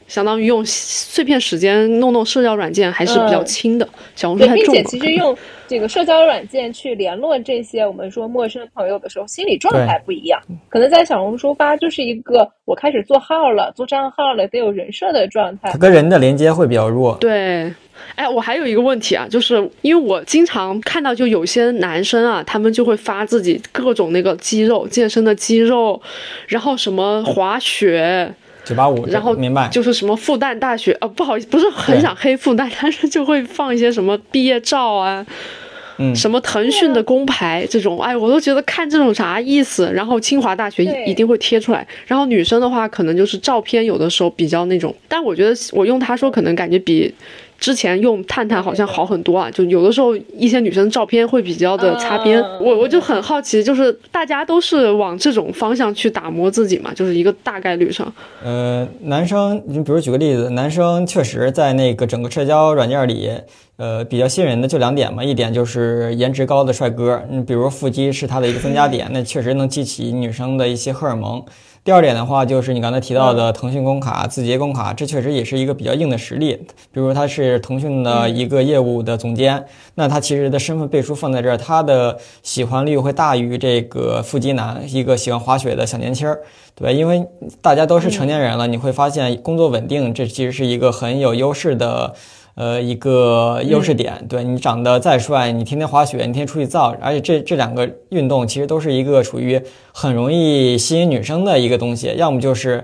相当于用碎片时间弄弄社交软件还是比较轻的。小红书对，并且太重了。其实用这个社交软件去联络这些我们说陌生朋友的时候，心理状态不一样。可能在小红书发就是一个我开始做号了、做账号了，得有人设的状态它。跟人的连接会比较弱。对，哎，我还有一个问题啊，就是因为我经常看到，就有些男生啊，他们就会发自己各种那个肌肉、健身的肌肉，然后什么滑雪，九八五，然后明白，就是什么复旦大学，啊，不好意思，不是很想黑复旦，(laughs) 但是就会放一些什么毕业照啊。嗯什么腾讯的工牌这种，哎，我都觉得看这种啥意思。然后清华大学一定会贴出来。然后女生的话，可能就是照片有的时候比较那种，但我觉得我用他说，可能感觉比之前用探探好像好很多啊。就有的时候一些女生照片会比较的擦边，啊我我就很好奇，就是大家都是往这种方向去打磨自己嘛，就是一个大概率上。呃，男生，你比如举个例子，男生确实在那个整个社交软件里，呃，比较吸引人的就两点嘛，一点就是颜值高的帅哥，你，比如腹肌是他的一个增加点，那确实能激起女生的一些荷尔蒙。第二点的话，就是你刚才提到的腾讯工卡、字节工卡，这确实也是一个比较硬的实力。比如他是腾讯的一个业务的总监，那他其实的身份背书放在这儿，他的喜欢率会大于这个腹肌男，一个喜欢滑雪的小年轻儿。对，因为大家都是成年人了，你会发现工作稳定，这其实是一个很有优势的，呃，一个优势点。对你长得再帅，你天天滑雪，你天天出去造，而且这这两个运动其实都是一个属于很容易吸引女生的一个东西，要么就是。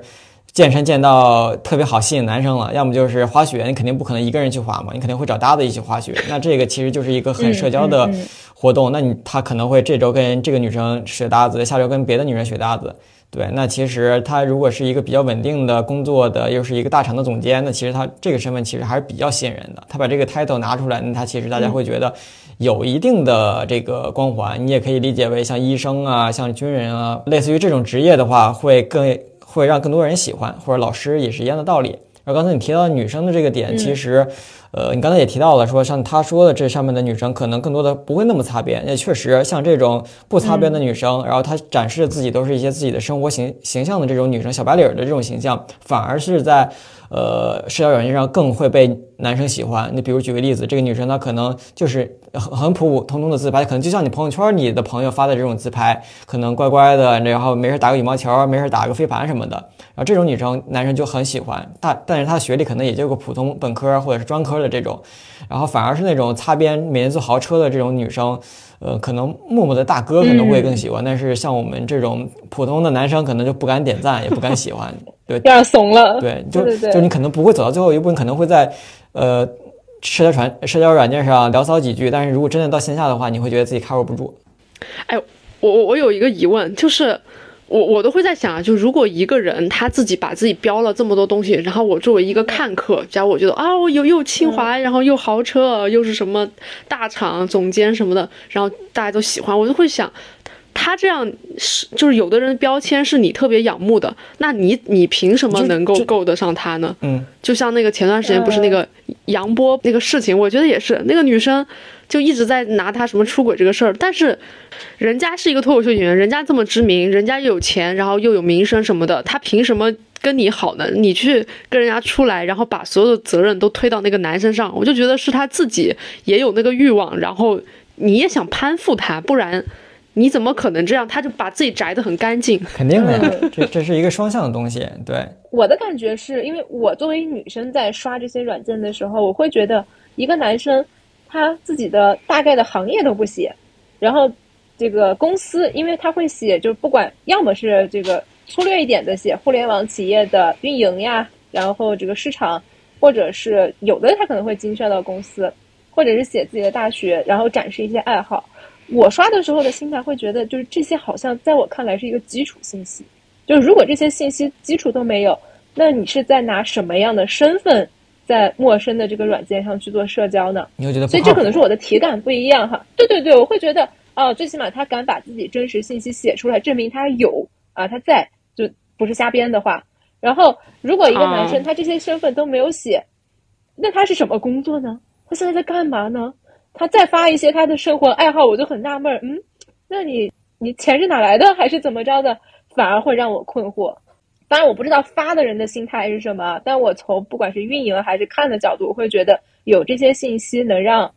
健身健到特别好吸引男生了，要么就是滑雪，你肯定不可能一个人去滑嘛，你肯定会找搭子一起滑雪。那这个其实就是一个很社交的嗯嗯嗯活动，那你他可能会这周跟这个女生学搭子，下周跟别的女生学搭子。对，那其实他如果是一个比较稳定的工作的，又是一个大厂的总监，那其实他这个身份其实还是比较吸引人的。他把这个 title 拿出来，那他其实大家会觉得有一定的这个光环。你也可以理解为像医生啊，像军人啊，类似于这种职业的话，会更会让更多人喜欢，或者老师也是一样的道理。而刚才你提到女生的这个点，其实，呃，你刚才也提到了，说像他说的这上面的女生，可能更多的不会那么擦边。也确实，像这种不擦边的女生，然后她展示自己都是一些自己的生活形形象的这种女生，小白领儿的这种形象，反而是在呃社交软件上更会被男生喜欢。你比如举个例子，这个女生她可能就是很很普普通通的自拍，可能就像你朋友圈里的朋友发的这种自拍，可能乖乖的，然后没事打个羽毛球，没事打个飞盘什么的。然后这种女生男生就很喜欢，但但是她的学历可能也就个普通本科或者是专科的这种，然后反而是那种擦边每天坐豪车的这种女生，呃，可能默默的大哥可能会更喜欢，但是像我们这种普通的男生可能就不敢点赞，也不敢喜欢，对有点怂了。对，就就你可能不会走到最后一步，你可能会在呃社交传社交软件上聊骚几句，但是如果真的到线下的话，你会觉得自己 cover 不住。我我我有一个疑问，就是我我都会在想啊，就如果一个人他自己把自己标了这么多东西，然后我作为一个看客，假如我觉得啊，我又又清华，然后又豪车，又是什么大厂总监什么的，然后大家都喜欢，我就会想。他这样是就是有的人标签是你特别仰慕的，那你你凭什么能够够得上他呢？嗯，就像那个前段时间不是那个杨波那个事情，我觉得也是那个女生就一直在拿他什么出轨这个事儿，但是人家是一个脱口秀演员，人家这么知名，人家又有钱，然后又有名声什么的，他凭什么跟你好呢？你去跟人家出来，然后把所有的责任都推到那个男身上，我就觉得是他自己也有那个欲望，然后你也想攀附他，不然你怎么可能这样？他就把自己宅得很干净。肯定的这这是一个双向的东西。对，我的感觉是因为我作为女生在刷这些软件的时候，我会觉得一个男生他自己的大概的行业都不写，然后这个公司，因为他会写，就不管要么是这个粗略一点的写互联网企业的运营呀，然后这个市场，或者是有的他可能会精确到公司，或者是写自己的大学，然后展示一些爱好。我刷的时候的心态会觉得，就是这些好像在我看来是一个基础信息。就是如果这些信息基础都没有，那你是在拿什么样的身份在陌生的这个软件上去做社交呢？你会觉得所以这可能是我的体感不一样哈。对对对，我会觉得哦，最起码他敢把自己真实信息写出来，证明他有啊，他在，就不是瞎编的话。然后，如果一个男生啊他这些身份都没有写，那他是什么工作呢？他现在在干嘛呢？他再发一些他的生活爱好，我就很纳闷儿，嗯，那你你钱是哪来的，还是怎么着的？反而会让我困惑。当然，我不知道发的人的心态是什么，但我从不管是运营还是看的角度，我会觉得有这些信息能让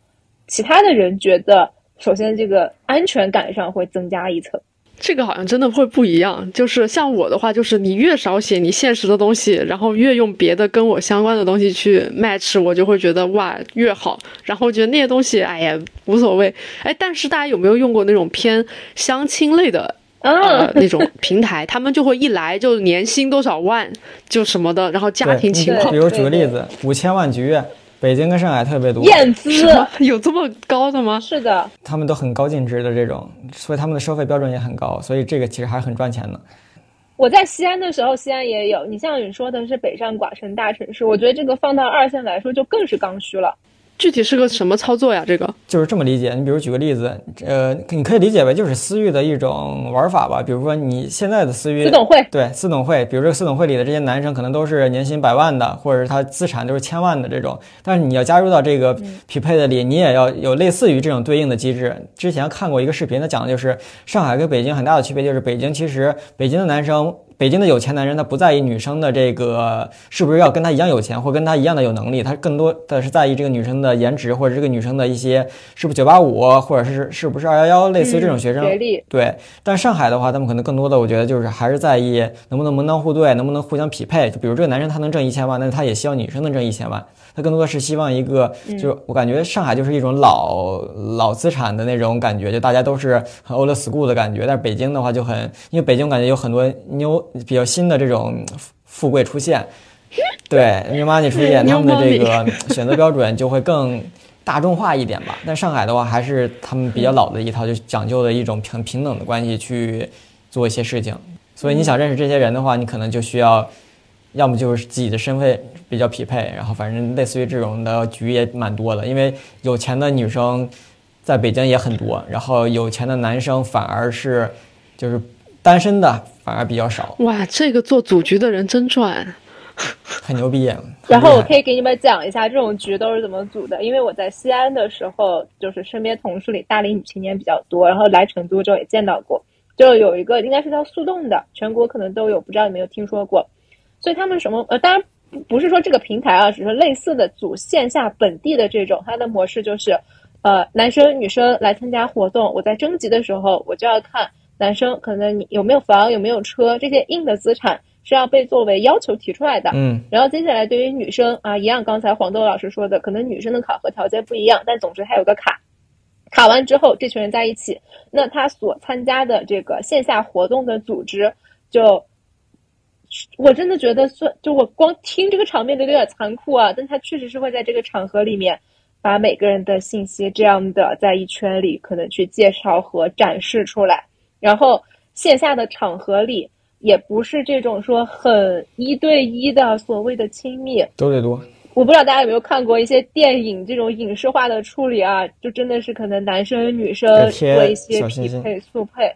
其他的人觉得，首先这个安全感上会增加一层。这个好像真的会不一样，就是像我的话，就是你越少写你现实的东西，然后越用别的跟我相关的东西去 match，我就会觉得哇越好。然后觉得那些东西，哎呀无所谓。哎，但是大家有没有用过那种偏相亲类的呃啊，那种平台？他们就会一来就年薪多少万，就什么的，然后家庭情况比如举个例子，五千万局月，北京跟上海特别多，验资？有这么高的吗？是的，他们都很高净值的这种，所以他们的收费标准也很高，所以这个其实还是很赚钱的。我在西安的时候，西安也有。你像你说的是北上广深大城市，我觉得这个放到二线来说就更是刚需了。具体是个什么操作呀？这个就是这么理解。你比如举个例子，呃，你可以理解为就是私域的一种玩法吧。比如说你现在的私域，私董会对私董会，比如这个私董会里的这些男生可能都是年薪百万的，或者是他资产都是千万的这种。但是你要加入到这个匹配的里，你也要有类似于这种对应的机制。之前看过一个视频，他讲的就是上海跟北京很大的区别，就是北京其实北京的男生。北京的有钱男人，他不在意女生的这个是不是要跟他一样有钱，或跟他一样的有能力，他更多的是在意这个女生的颜值，或者这个女生的一些是不是九八五，或者是是不是二幺幺，类似于这种学生。学历对，但上海的话，他们可能更多的，我觉得就是还是在意能不能门当户对，能不能互相匹配。就比如这个男生他能挣一千万，但是他也希望女生能挣一千万。他更多的是希望一个，就是我感觉上海就是一种老老资产的那种感觉，就大家都是很 old school 的感觉。但是北京的话就很，因为北京我感觉有很多妞比较新的这种富贵出现，对 new money 出现，(laughs) 他们的这个选择标准就会更大众化一点吧。但上海的话还是他们比较老的一套，就讲究的一种平平等的关系去做一些事情。所以你想认识这些人的话，你可能就需要。要么就是自己的身份比较匹配，然后反正类似于这种的局也蛮多的，因为有钱的女生在北京也很多，然后有钱的男生反而是就是单身的反而比较少，哇，这个做组局的人真赚。很牛逼。(laughs) 然后我可以以给你们讲一下这种局都是怎么组的，因为我在西安的时候，就是身边同事里大龄女青年比较多，然后来成都之后也见到过，就有一个应该是叫速冻的，全国可能都有，不知道有没有听说过。所以他们什么呃，当然不不是说这个平台啊，只是类似的组线下本地的这种，它的模式就是，呃，男生女生来参加活动，我在征集的时候，我就要看男生可能你有没有房有没有车这些硬的资产是要被作为要求提出来的。嗯，然后接下来对于女生啊，一样刚才黄豆老师说的，可能女生的考核条件不一样，但总之它有个卡。卡完之后，这群人在一起，那他所参加的这个线下活动的组织就。我真的觉得算，就我光听这个场面都有点残酷啊！但他确实是会在这个场合里面，把每个人的信息这样的在一圈里可能去介绍和展示出来。然后线下的场合里，也不是这种说很一对一的所谓的亲密，都得多。我不知道大家有没有看过一些电影这种影视化的处理啊，就真的是可能男生女生做一些匹配速配。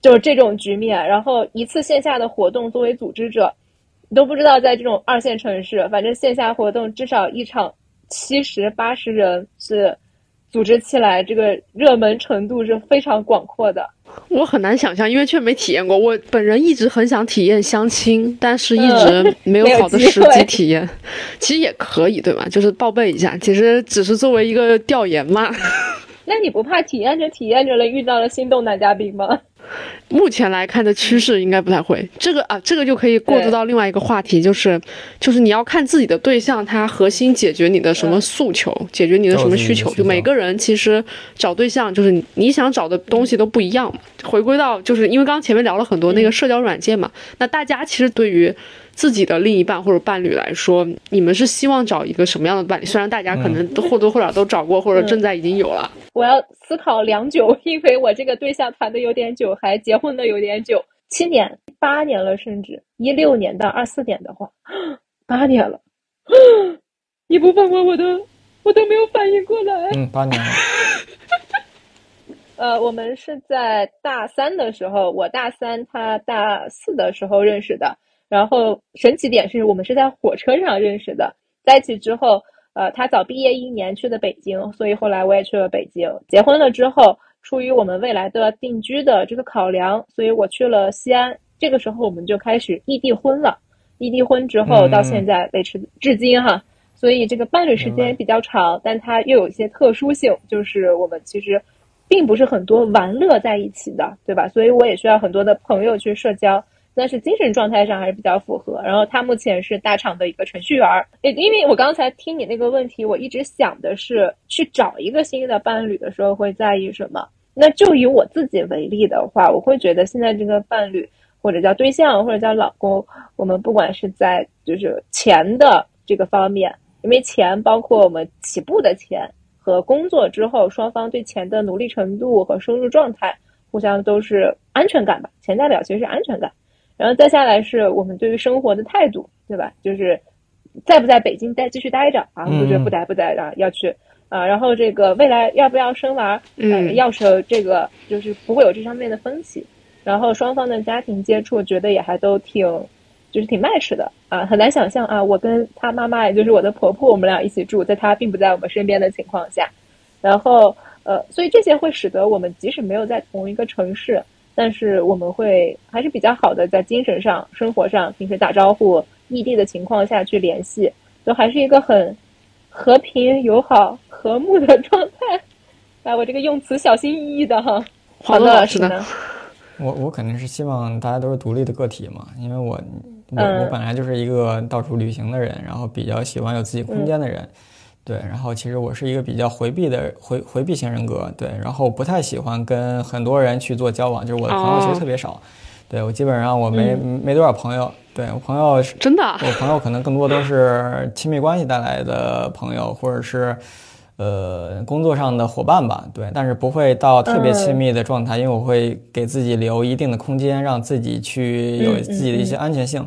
就是这种局面，然后一次线下的活动，作为组织者，你都不知道在这种二线城市，反正线下活动至少一场七十八十人是组织起来，这个热门程度是非常广阔的。我很难想象，因为却没体验过。我本人一直很想体验相亲，但是一直没有好的时机体验。其实也可以，对吧？就是报备一下，其实只是作为一个调研嘛。那你不怕体验着体验着了遇到了心动男嘉宾吗？目前来看的趋势应该不太会。这个啊，这个就可以过渡到另外一个话题，就是就是你要看自己的对象，他核心解决你的什么诉求，嗯、解决你的什么需求。就每个人其实找对象，就是你想找的东西都不一样。回归到就是因为刚刚前面聊了很多那个社交软件嘛，那大家其实对于自己的另一半或者伴侣来说，你们是希望找一个什么样的伴侣？虽然大家可能都或多或少都找过，或者正在已经有了。我要思考良久，因为我这个对象谈的有点久，还结婚的有点久，七年、八年了，甚至一六年到二四年的话，(gasps) 八年了。(gasps) 你不问我，我都我都没有反应过来。嗯，八年了。(laughs) 呃，我们是在大三的时候，我大三，他大四的时候认识的。然后神奇点是我们是在火车上认识的，在一起之后，呃，他早毕业一年去的北京，所以后来我也去了北京。结婚了之后，出于我们未来的定居的这个考量，所以我去了西安。这个时候我们就开始异地婚了。异地婚之后到现在维持至今哈，所以这个伴侣时间比较长，但它又有一些特殊性，就是我们其实并不是很多玩乐在一起的，对吧？所以我也需要很多的朋友去社交。但是精神状态上还是比较符合。然后他目前是大厂的一个程序员儿。因因为我刚才听你那个问题，我一直想的是去找一个新的伴侣的时候会在意什么。那就以我自己为例的话，我会觉得现在这个伴侣或者叫对象或者叫老公，我们不管是在就是钱的这个方面，因为钱包括我们起步的钱和工作之后双方对钱的努力程度和收入状态，互相都是安全感吧。钱代表其实是安全感。然后再下来是我们对于生活的态度，对吧？就是在不在北京待继续待着啊？或者不待不待啊？要去啊？然后这个未来要不要生娃？嗯，要是这个就是不会有这方面的分歧。然后双方的家庭接触，觉得也还都挺就是挺 match 的啊。很难想象啊，我跟他妈妈，也就是我的婆婆，我们俩一起住，在他并不在我们身边的情况下，然后呃，所以这些会使得我们即使没有在同一个城市。但是我们会还是比较好的，在精神上、生活上，平时打招呼、异地的情况下去联系，就还是一个很和平、友好、和睦的 (laughs) 状态。哎，我这个用词小心翼翼的哈。好的，是的。我我肯定是希望大家都是独立的个体嘛，因为我我我本来就是一个到处旅行的人，然后比较喜欢有自己空间的人。对，然后其实我是一个比较回避的回回避型人格，对，然后不太喜欢跟很多人去做交往，就是我的朋友其实特别少，对我基本上我没没多少朋友，对我朋友真的，我朋友可能更多都是亲密关系带来的朋友，或者是呃工作上的伙伴吧，对，但是不会到特别亲密的状态，因为我会给自己留一定的空间，让自己去有自己的一些安全性。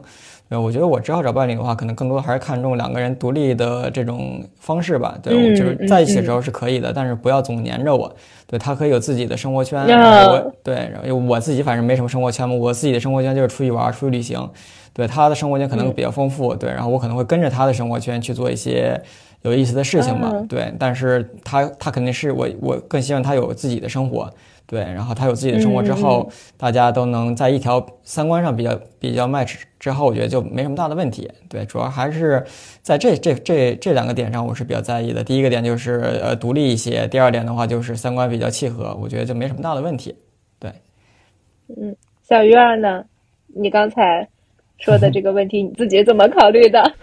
对，我觉得我之后找伴侣的话，可能更多还是看重两个人独立的这种方式吧。对，我就是在一起的时候是可以的，但是不要总黏着我。对他可以有自己的生活圈，我对，然后我自己反正没什么生活圈嘛。我自己的生活圈就是出去玩、出去旅行。对，他的生活圈可能比较丰富。对，然后我可能会跟着他的生活圈去做一些有意思的事情吧。对，但是他他肯定是我，我更希望他有自己的生活。对，然后他有自己的生活之后，大家都能在一条三观上比较比较 match 之后，我觉得就没什么大的问题。对，主要还是在这这这这两个点上，我是比较在意的。第一个点就是呃独立一些，第二点的话就是三观比较契合，我觉得就没什么大的问题。对，嗯，小鱼儿呢？你刚才说的这个问题，你自己怎么考虑的？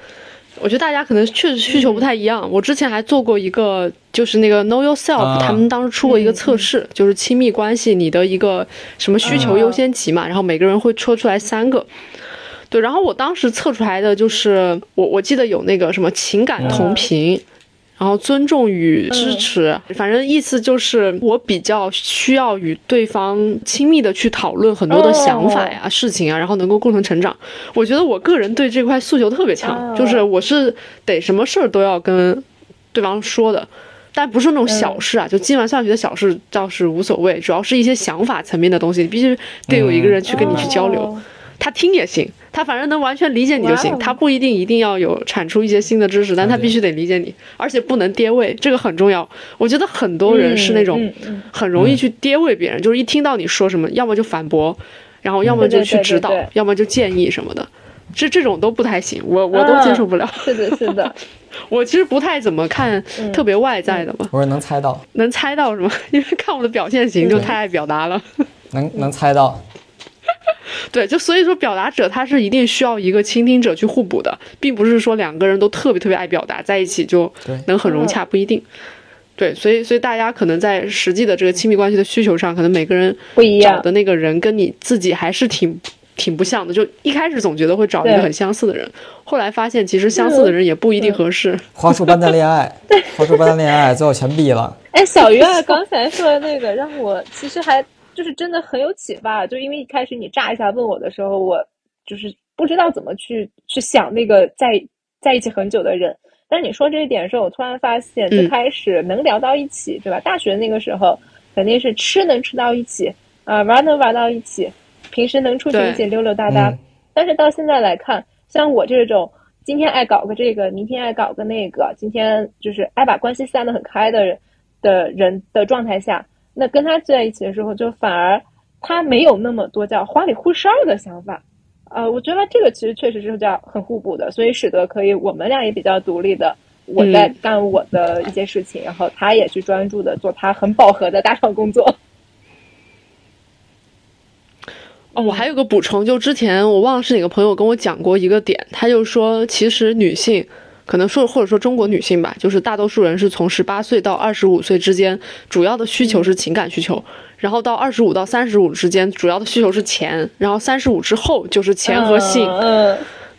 我觉得大家可能确实需求不太一样。我之前还做过一个，就是那个 Know Yourself，他们当时出过一个测试，就是亲密关系你的一个什么需求优先级嘛，然后每个人会抽出来三个。对，然后我当时测出来的就是，我我记得有那个什么情感同频。然后尊重与支持，反正意思就是我比较需要与对方亲密的去讨论很多的想法呀、事情啊，然后能够共同成长。我觉得我个人对这块诉求特别强，就是我是得什么事儿都要跟对方说的，但不是那种小事啊，就今晚上学的小事倒是无所谓，主要是一些想法层面的东西，必须得有一个人去跟你去交流。他听也行，他反正能完全理解你就行。他不一定一定要有产出一些新的知识，但他必须得理解你，而且不能跌位，这个很重要。我觉得很多人是那种很容易去跌位别人，就是一听到你说什么，要么就反驳，然后要么就去指导，要么就建议什么的，这这种都不太行，我我都接受不了。是的，是的，(laughs) 我其实不太怎么看特别外在的吧。我说能猜到，能猜到什么？(laughs) 因为看我的表现型就太爱表达了。能能猜到。(laughs) 对，就所以说，表达者他是一定需要一个倾听者去互补的，并不是说两个人都特别特别爱表达，在一起就能很融洽，不一定。对，所以所以大家可能在实际的这个亲密关系的需求上，可能每个人不一样的那个人跟你自己还是挺挺不像的。就一开始总觉得会找一个很相似的人，后来发现其实相似的人也不一定合适。花束般的恋爱，(laughs) 花束般的恋爱，最后全毙了。哎，小鱼儿 (laughs) 刚才说的那个让我其实还就是真的很有启发，就因为一开始你乍一下问我的时候，我就是不知道怎么去去想那个在在一起很久的人。但是你说这一点的时候，我突然发现，嗯最开始能聊到一起，对吧？大学那个时候肯定是吃能吃到一起，啊、玩能玩到一起，平时能出去对一起溜溜达达。嗯但是到现在来看，像我这种今天爱搞个这个，明天爱搞个那个，今天就是爱把关系散得很开的人的人的状态下，那跟他在一起的时候，就反而他没有那么多叫花里胡哨的想法。呃，我觉得这个其实确实是叫很互补的，所以使得可以我们俩也比较独立的，我在嗯干我的一些事情，然后他也去专注的做他很饱和的大厂工作。(laughs) 哦，我还有个补充，就之前我忘了是哪个朋友跟我讲过一个点，他就说，其实女性，可能说或者说中国女性吧，就是大多数人是从十八岁到二十五岁之间，主要的需求是情感需求，然后到二十五到三十五之间，主要的需求是钱，然后三十五之后就是钱和性。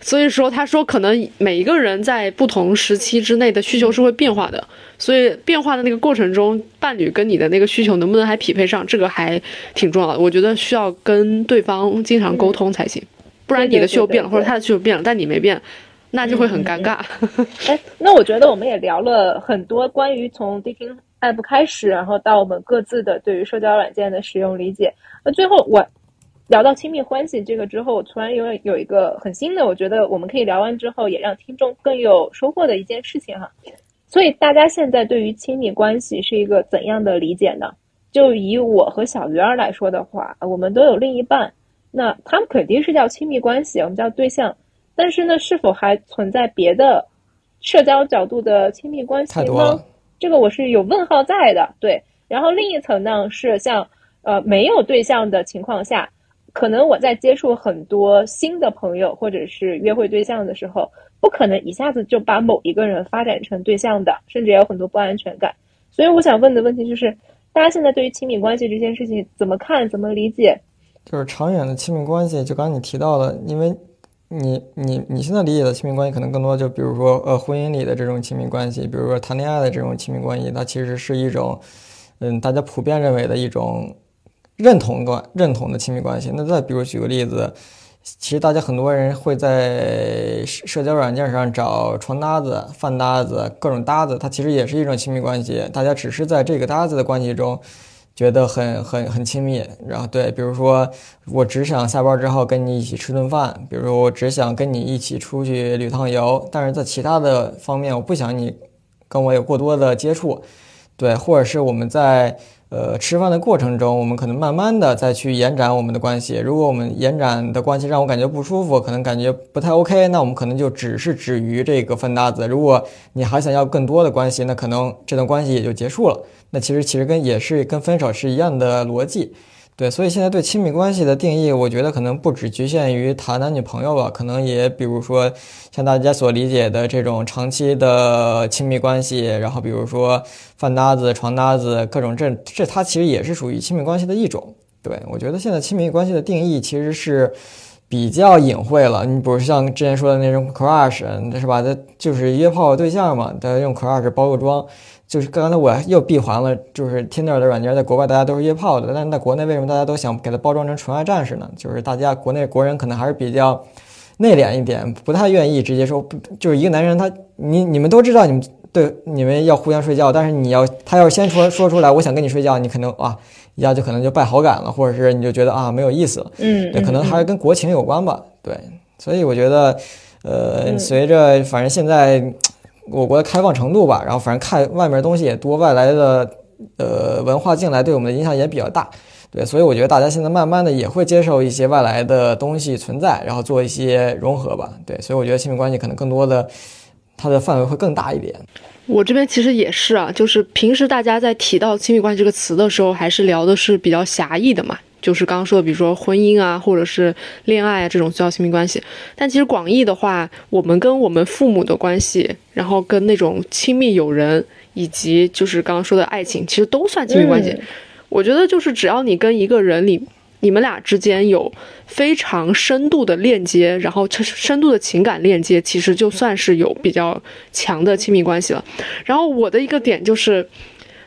所以说，他说可能每一个人在不同时期之内的需求是会变化的，所以变化的那个过程中，伴侣跟你的那个需求能不能还匹配上，这个还挺重要的。我觉得需要跟对方经常沟通才行，不然你的需求变了，或者他的需求变了，但你没变，那就会很尴尬。哎，那我觉得我们也聊了很多关于从 dating app 开始，然后到我们各自的对于社交软件的使用理解。那最后我聊到亲密关系这个之后，我突然有有一个很新的，我觉得我们可以聊完之后也让听众更有收获的一件事情哈。所以大家现在对于亲密关系是一个怎样的理解呢？就以我和小鱼儿来说的话，我们都有另一半，那他们肯定是叫亲密关系，我们叫对象。但是呢，是否还存在别的社交角度的亲密关系呢？这个我是有问号在的。对，然后另一层呢是像呃没有对象的情况下，可能我在接触很多新的朋友或者是约会对象的时候，不可能一下子就把某一个人发展成对象的，甚至也有很多不安全感。所以我想问的问题就是，大家现在对于亲密关系这件事情怎么看、怎么理解？就是长远的亲密关系，就刚刚你提到的，因为你你你现在理解的亲密关系，可能更多就比如说呃婚姻里的这种亲密关系，比如说谈恋爱的这种亲密关系，它其实是一种嗯大家普遍认为的一种认同关认同的亲密关系。那再比如举个例子，其实大家很多人会在社交软件上找床搭子、饭搭子、各种搭子，它其实也是一种亲密关系。大家只是在这个搭子的关系中。觉得很很很亲密，然后对，比如说我只想下班之后跟你一起吃顿饭，比如说我只想跟你一起出去旅趟游，但是在其他的方面我不想你跟我有过多的接触，对，或者是我们在呃吃饭的过程中，我们可能慢慢的再去延展我们的关系。如果我们延展的关系让我感觉不舒服，可能感觉不太 OK，那我们可能就只是止于这个饭搭子。如果你还想要更多的关系，那可能这段关系也就结束了。那其实其实跟也是跟分手是一样的逻辑。对，所以现在对亲密关系的定义，我觉得可能不只局限于谈男女朋友吧，可能也比如说像大家所理解的这种长期的亲密关系，然后比如说饭搭子、床搭子，各种这这它其实也是属于亲密关系的一种。对我觉得现在亲密关系的定义其实是比较隐晦了。你比如像之前说的那种 crush，是吧？它就是约炮对象嘛，大家用 crush 包个装。就是刚才我又闭环了，就是 Tinder 的软件在国外大家都是约炮的，但是在国内为什么大家都想给它包装成纯爱战士呢？就是大家国内国人可能还是比较内敛一点，不太愿意直接说，就是一个男人他你你们都知道你们对你们要互相睡觉，但是你要他要是先说说出来我想跟你睡觉，你可能啊一下就可能就败好感了，或者是你就觉得啊没有意思了，嗯，对，可能嗯还是跟国情有关吧，对，所以我觉得呃嗯随着反正现在。我国的开放程度吧，然后反正看外面东西也多，外来的呃文化进来对我们的影响也比较大，对，所以我觉得大家现在慢慢的也会接受一些外来的东西存在，然后做一些融合吧，对，所以我觉得亲密关系可能更多的它的范围会更大一点。我这边其实也是啊，就是平时大家在提到亲密关系这个词的时候，还是聊的是比较狭义的嘛，就是刚刚说的，比如说婚姻啊，或者是恋爱啊这种叫亲密关系。但其实广义的话，我们跟我们父母的关系，然后跟那种亲密友人，以及就是刚刚说的爱情，其实都算亲密关系。嗯我觉得就是只要你跟一个人里你们俩之间有非常深度的链接，然后深度的情感链接，其实就算是有比较强的亲密关系了。然后我的一个点就是，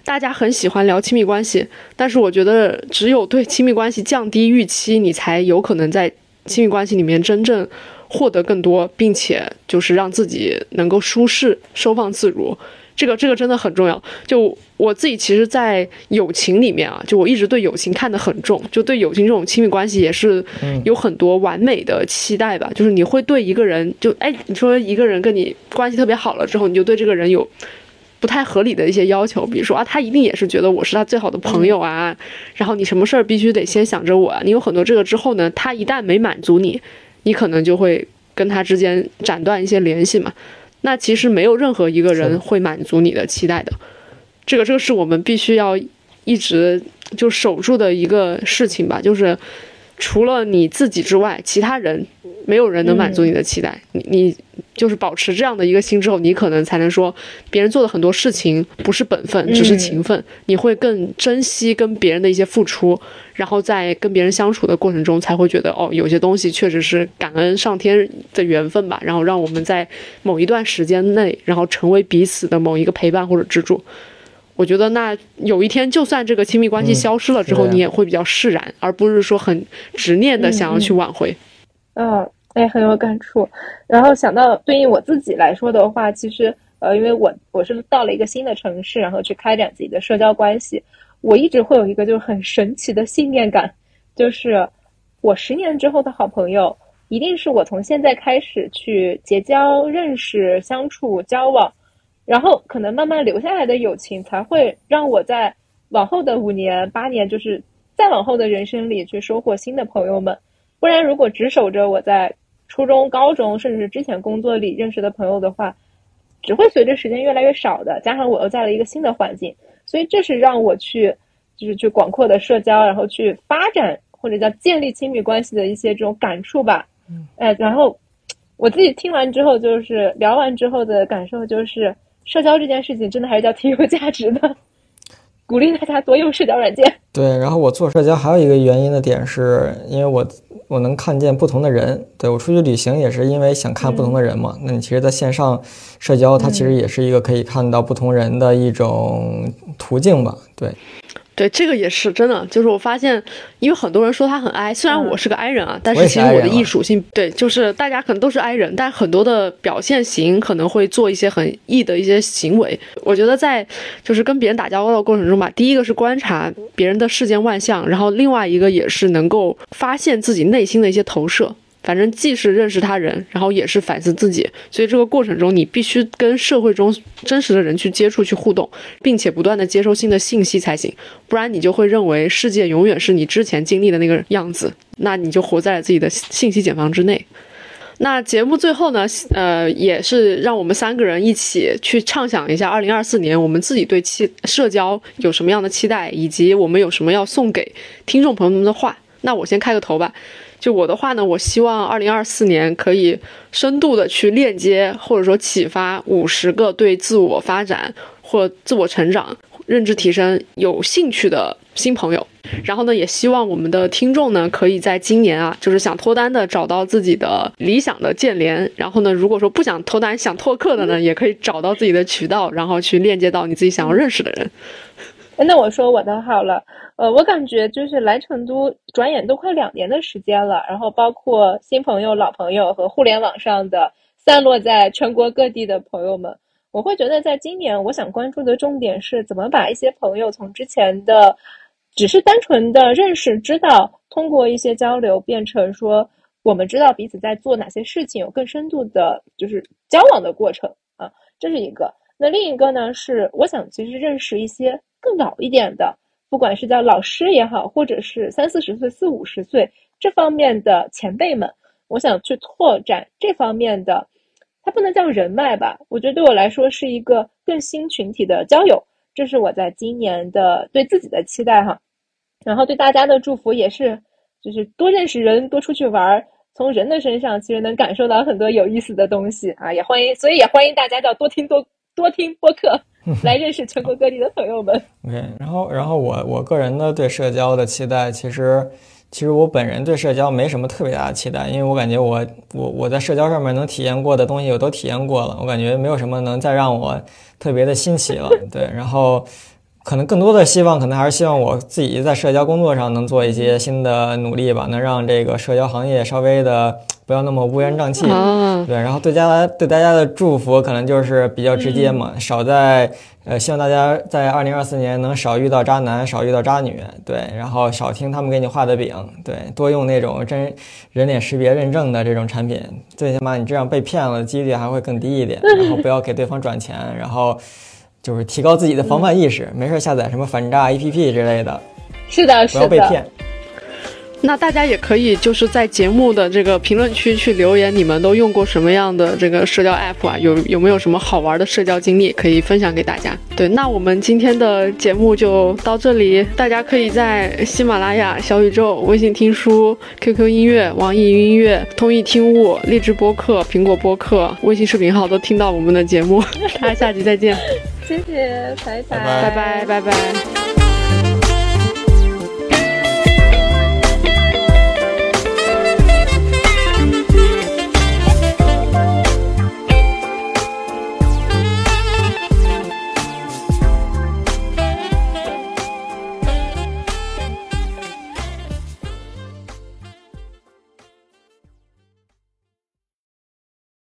大家很喜欢聊亲密关系，但是我觉得只有对亲密关系降低预期，你才有可能在亲密关系里面真正获得更多，并且就是让自己能够舒适、收放自如。这个这个真的很重要。就我自己，其实，在友情里面啊，就我一直对友情看得很重，就对友情这种亲密关系也是有很多完美的期待吧。就是你会对一个人，就哎，你说一个人跟你关系特别好了之后，你就对这个人有不太合理的一些要求，比如说啊，他一定也是觉得我是他最好的朋友啊，然后你什么事儿必须得先想着我。啊。你有很多这个之后呢，他一旦没满足你，你可能就会跟他之间斩断一些联系嘛。那其实没有任何一个人会满足你的期待的，这个这个是我们必须要一直就守住的一个事情吧，就是除了你自己之外，其他人。没有人能满足你的期待，你你就是保持这样的一个心之后，你可能才能说别人做的很多事情不是本分，只是情分。你会更珍惜跟别人的一些付出，然后在跟别人相处的过程中，才会觉得哦，有些东西确实是感恩上天的缘分吧，然后让我们在某一段时间内，然后成为彼此的某一个陪伴或者支柱。我觉得那有一天，就算这个亲密关系消失了之后，你也会比较释然，而不是说很执念的想要去挽回。嗯，哎，很有感触。然后想到对应我自己来说的话，其实呃，因为我我是到了一个新的城市，然后去开展自己的社交关系，我一直会有一个就是很神奇的信念感，就是我十年之后的好朋友，一定是我从现在开始去结交、认识、相处、交往，然后可能慢慢留下来的友情，才会让我在往后的五年、八年，就是再往后的人生里去收获新的朋友们。不然，如果只守着我在初中、高中，甚至之前工作里认识的朋友的话，只会随着时间越来越少的。加上我又在了一个新的环境，所以这是让我去，就是去广阔的社交，然后去发展或者叫建立亲密关系的一些这种感触吧。嗯，哎，然后我自己听完之后，就是聊完之后的感受就是，社交这件事情真的还是叫挺有价值的。(laughs) 鼓励大家多用社交软件。对，然后我做社交还有一个原因的点是，因为我我能看见不同的人。对我出去旅行也是因为想看不同的人嘛。那你其实在线上社交，它其实也是一个可以看到不同人的一种途径吧？对。对，这个也是真的，就是我发现，因为很多人说他很 I，虽然我是个 I 人啊，但是其实我的艺属性，对，就是大家可能都是 I 人，但很多的表现型可能会做一些很 E 的一些行为。我觉得在就是跟别人打交道的过程中吧，第一个是观察别人的世间万象，然后另外一个也是能够发现自己内心的一些投射。反正既是认识他人，然后也是反思自己，所以这个过程中你必须跟社会中真实的人去接触、去互动，并且不断的接收新的信息才行，不然你就会认为世界永远是你之前经历的那个样子，那你就活在了自己的信息茧房之内。那节目最后呢，呃，也是让我们三个人一起去畅想一下二零二四年我们自己对期社交有什么样的期待，以及我们有什么要送给听众朋友们的话。那我先开个头吧。就我的话呢，我希望二零二四年可以深度的去链接或者说启发五十个对自我发展或自我成长、认知提升有兴趣的新朋友。然后呢，也希望我们的听众呢，可以在今年啊，就是想脱单的找到自己的理想的建联。然后呢，如果说不想脱单、想拓客的呢，也可以找到自己的渠道，然后去链接到你自己想要认识的人。那我说我的好了。呃，我感觉就是来成都，转眼都快两年的时间了。然后包括新朋友、老朋友和互联网上的散落在全国各地的朋友们，我会觉得在今年，我想关注的重点是怎么把一些朋友从之前的只是单纯的认识、知道，通过一些交流变成说我们知道彼此在做哪些事情，有更深度的，就是交往的过程啊，这是一个。那另一个呢，是我想其实认识一些更老一点的。不管是叫老师也好，或者是三四十岁、四五十岁这方面的前辈们，我想去拓展这方面的，它不能叫人脉吧？我觉得对我来说是一个更新群体的交友，这是我在今年的对自己的期待哈。然后对大家的祝福也是，就是多认识人，多出去玩儿，从人的身上其实能感受到很多有意思的东西啊！也欢迎，所以也欢迎大家叫多听多多听播客。(laughs) 来认识全国各地的朋友们。OK，然后，然后我我个人呢对社交的期待，其实其实我本人对社交没什么特别大的期待，因为我感觉我我我在社交上面能体验过的东西我都体验过了，我感觉没有什么能再让我特别的新奇了。对，然后可能更多的希望，可能还是希望我自己在社交工作上能做一些新的努力吧，能让这个社交行业稍微的不要那么乌烟瘴气。啊，对，然后对大家对大家的祝福可能就是比较直接嘛，少在呃，希望大家在二零二四年能少遇到渣男，少遇到渣女，对，然后少听他们给你画的饼，对，多用那种真人脸识别认证的这种产品，最起码你这样被骗了的几率还会更低一点，然后不要给对方转钱，然后就是提高自己的防范意识，没事下载什么反诈 APP 之类的，是的，不是的。要被骗。那大家也可以就是在节目的这个评论区去留言，你们都用过什么样的这个社交 app 啊？有有没有什么好玩的社交经历可以分享给大家？对，那我们今天的节目就到这里，大家可以在喜马拉雅、小宇宙、微信听书、QQ 音乐、网易云音乐、通义听悟、荔枝播客、苹果播客、微信视频号都听到我们的节目。(laughs) 大家下期再见，谢谢，拜拜拜拜拜拜。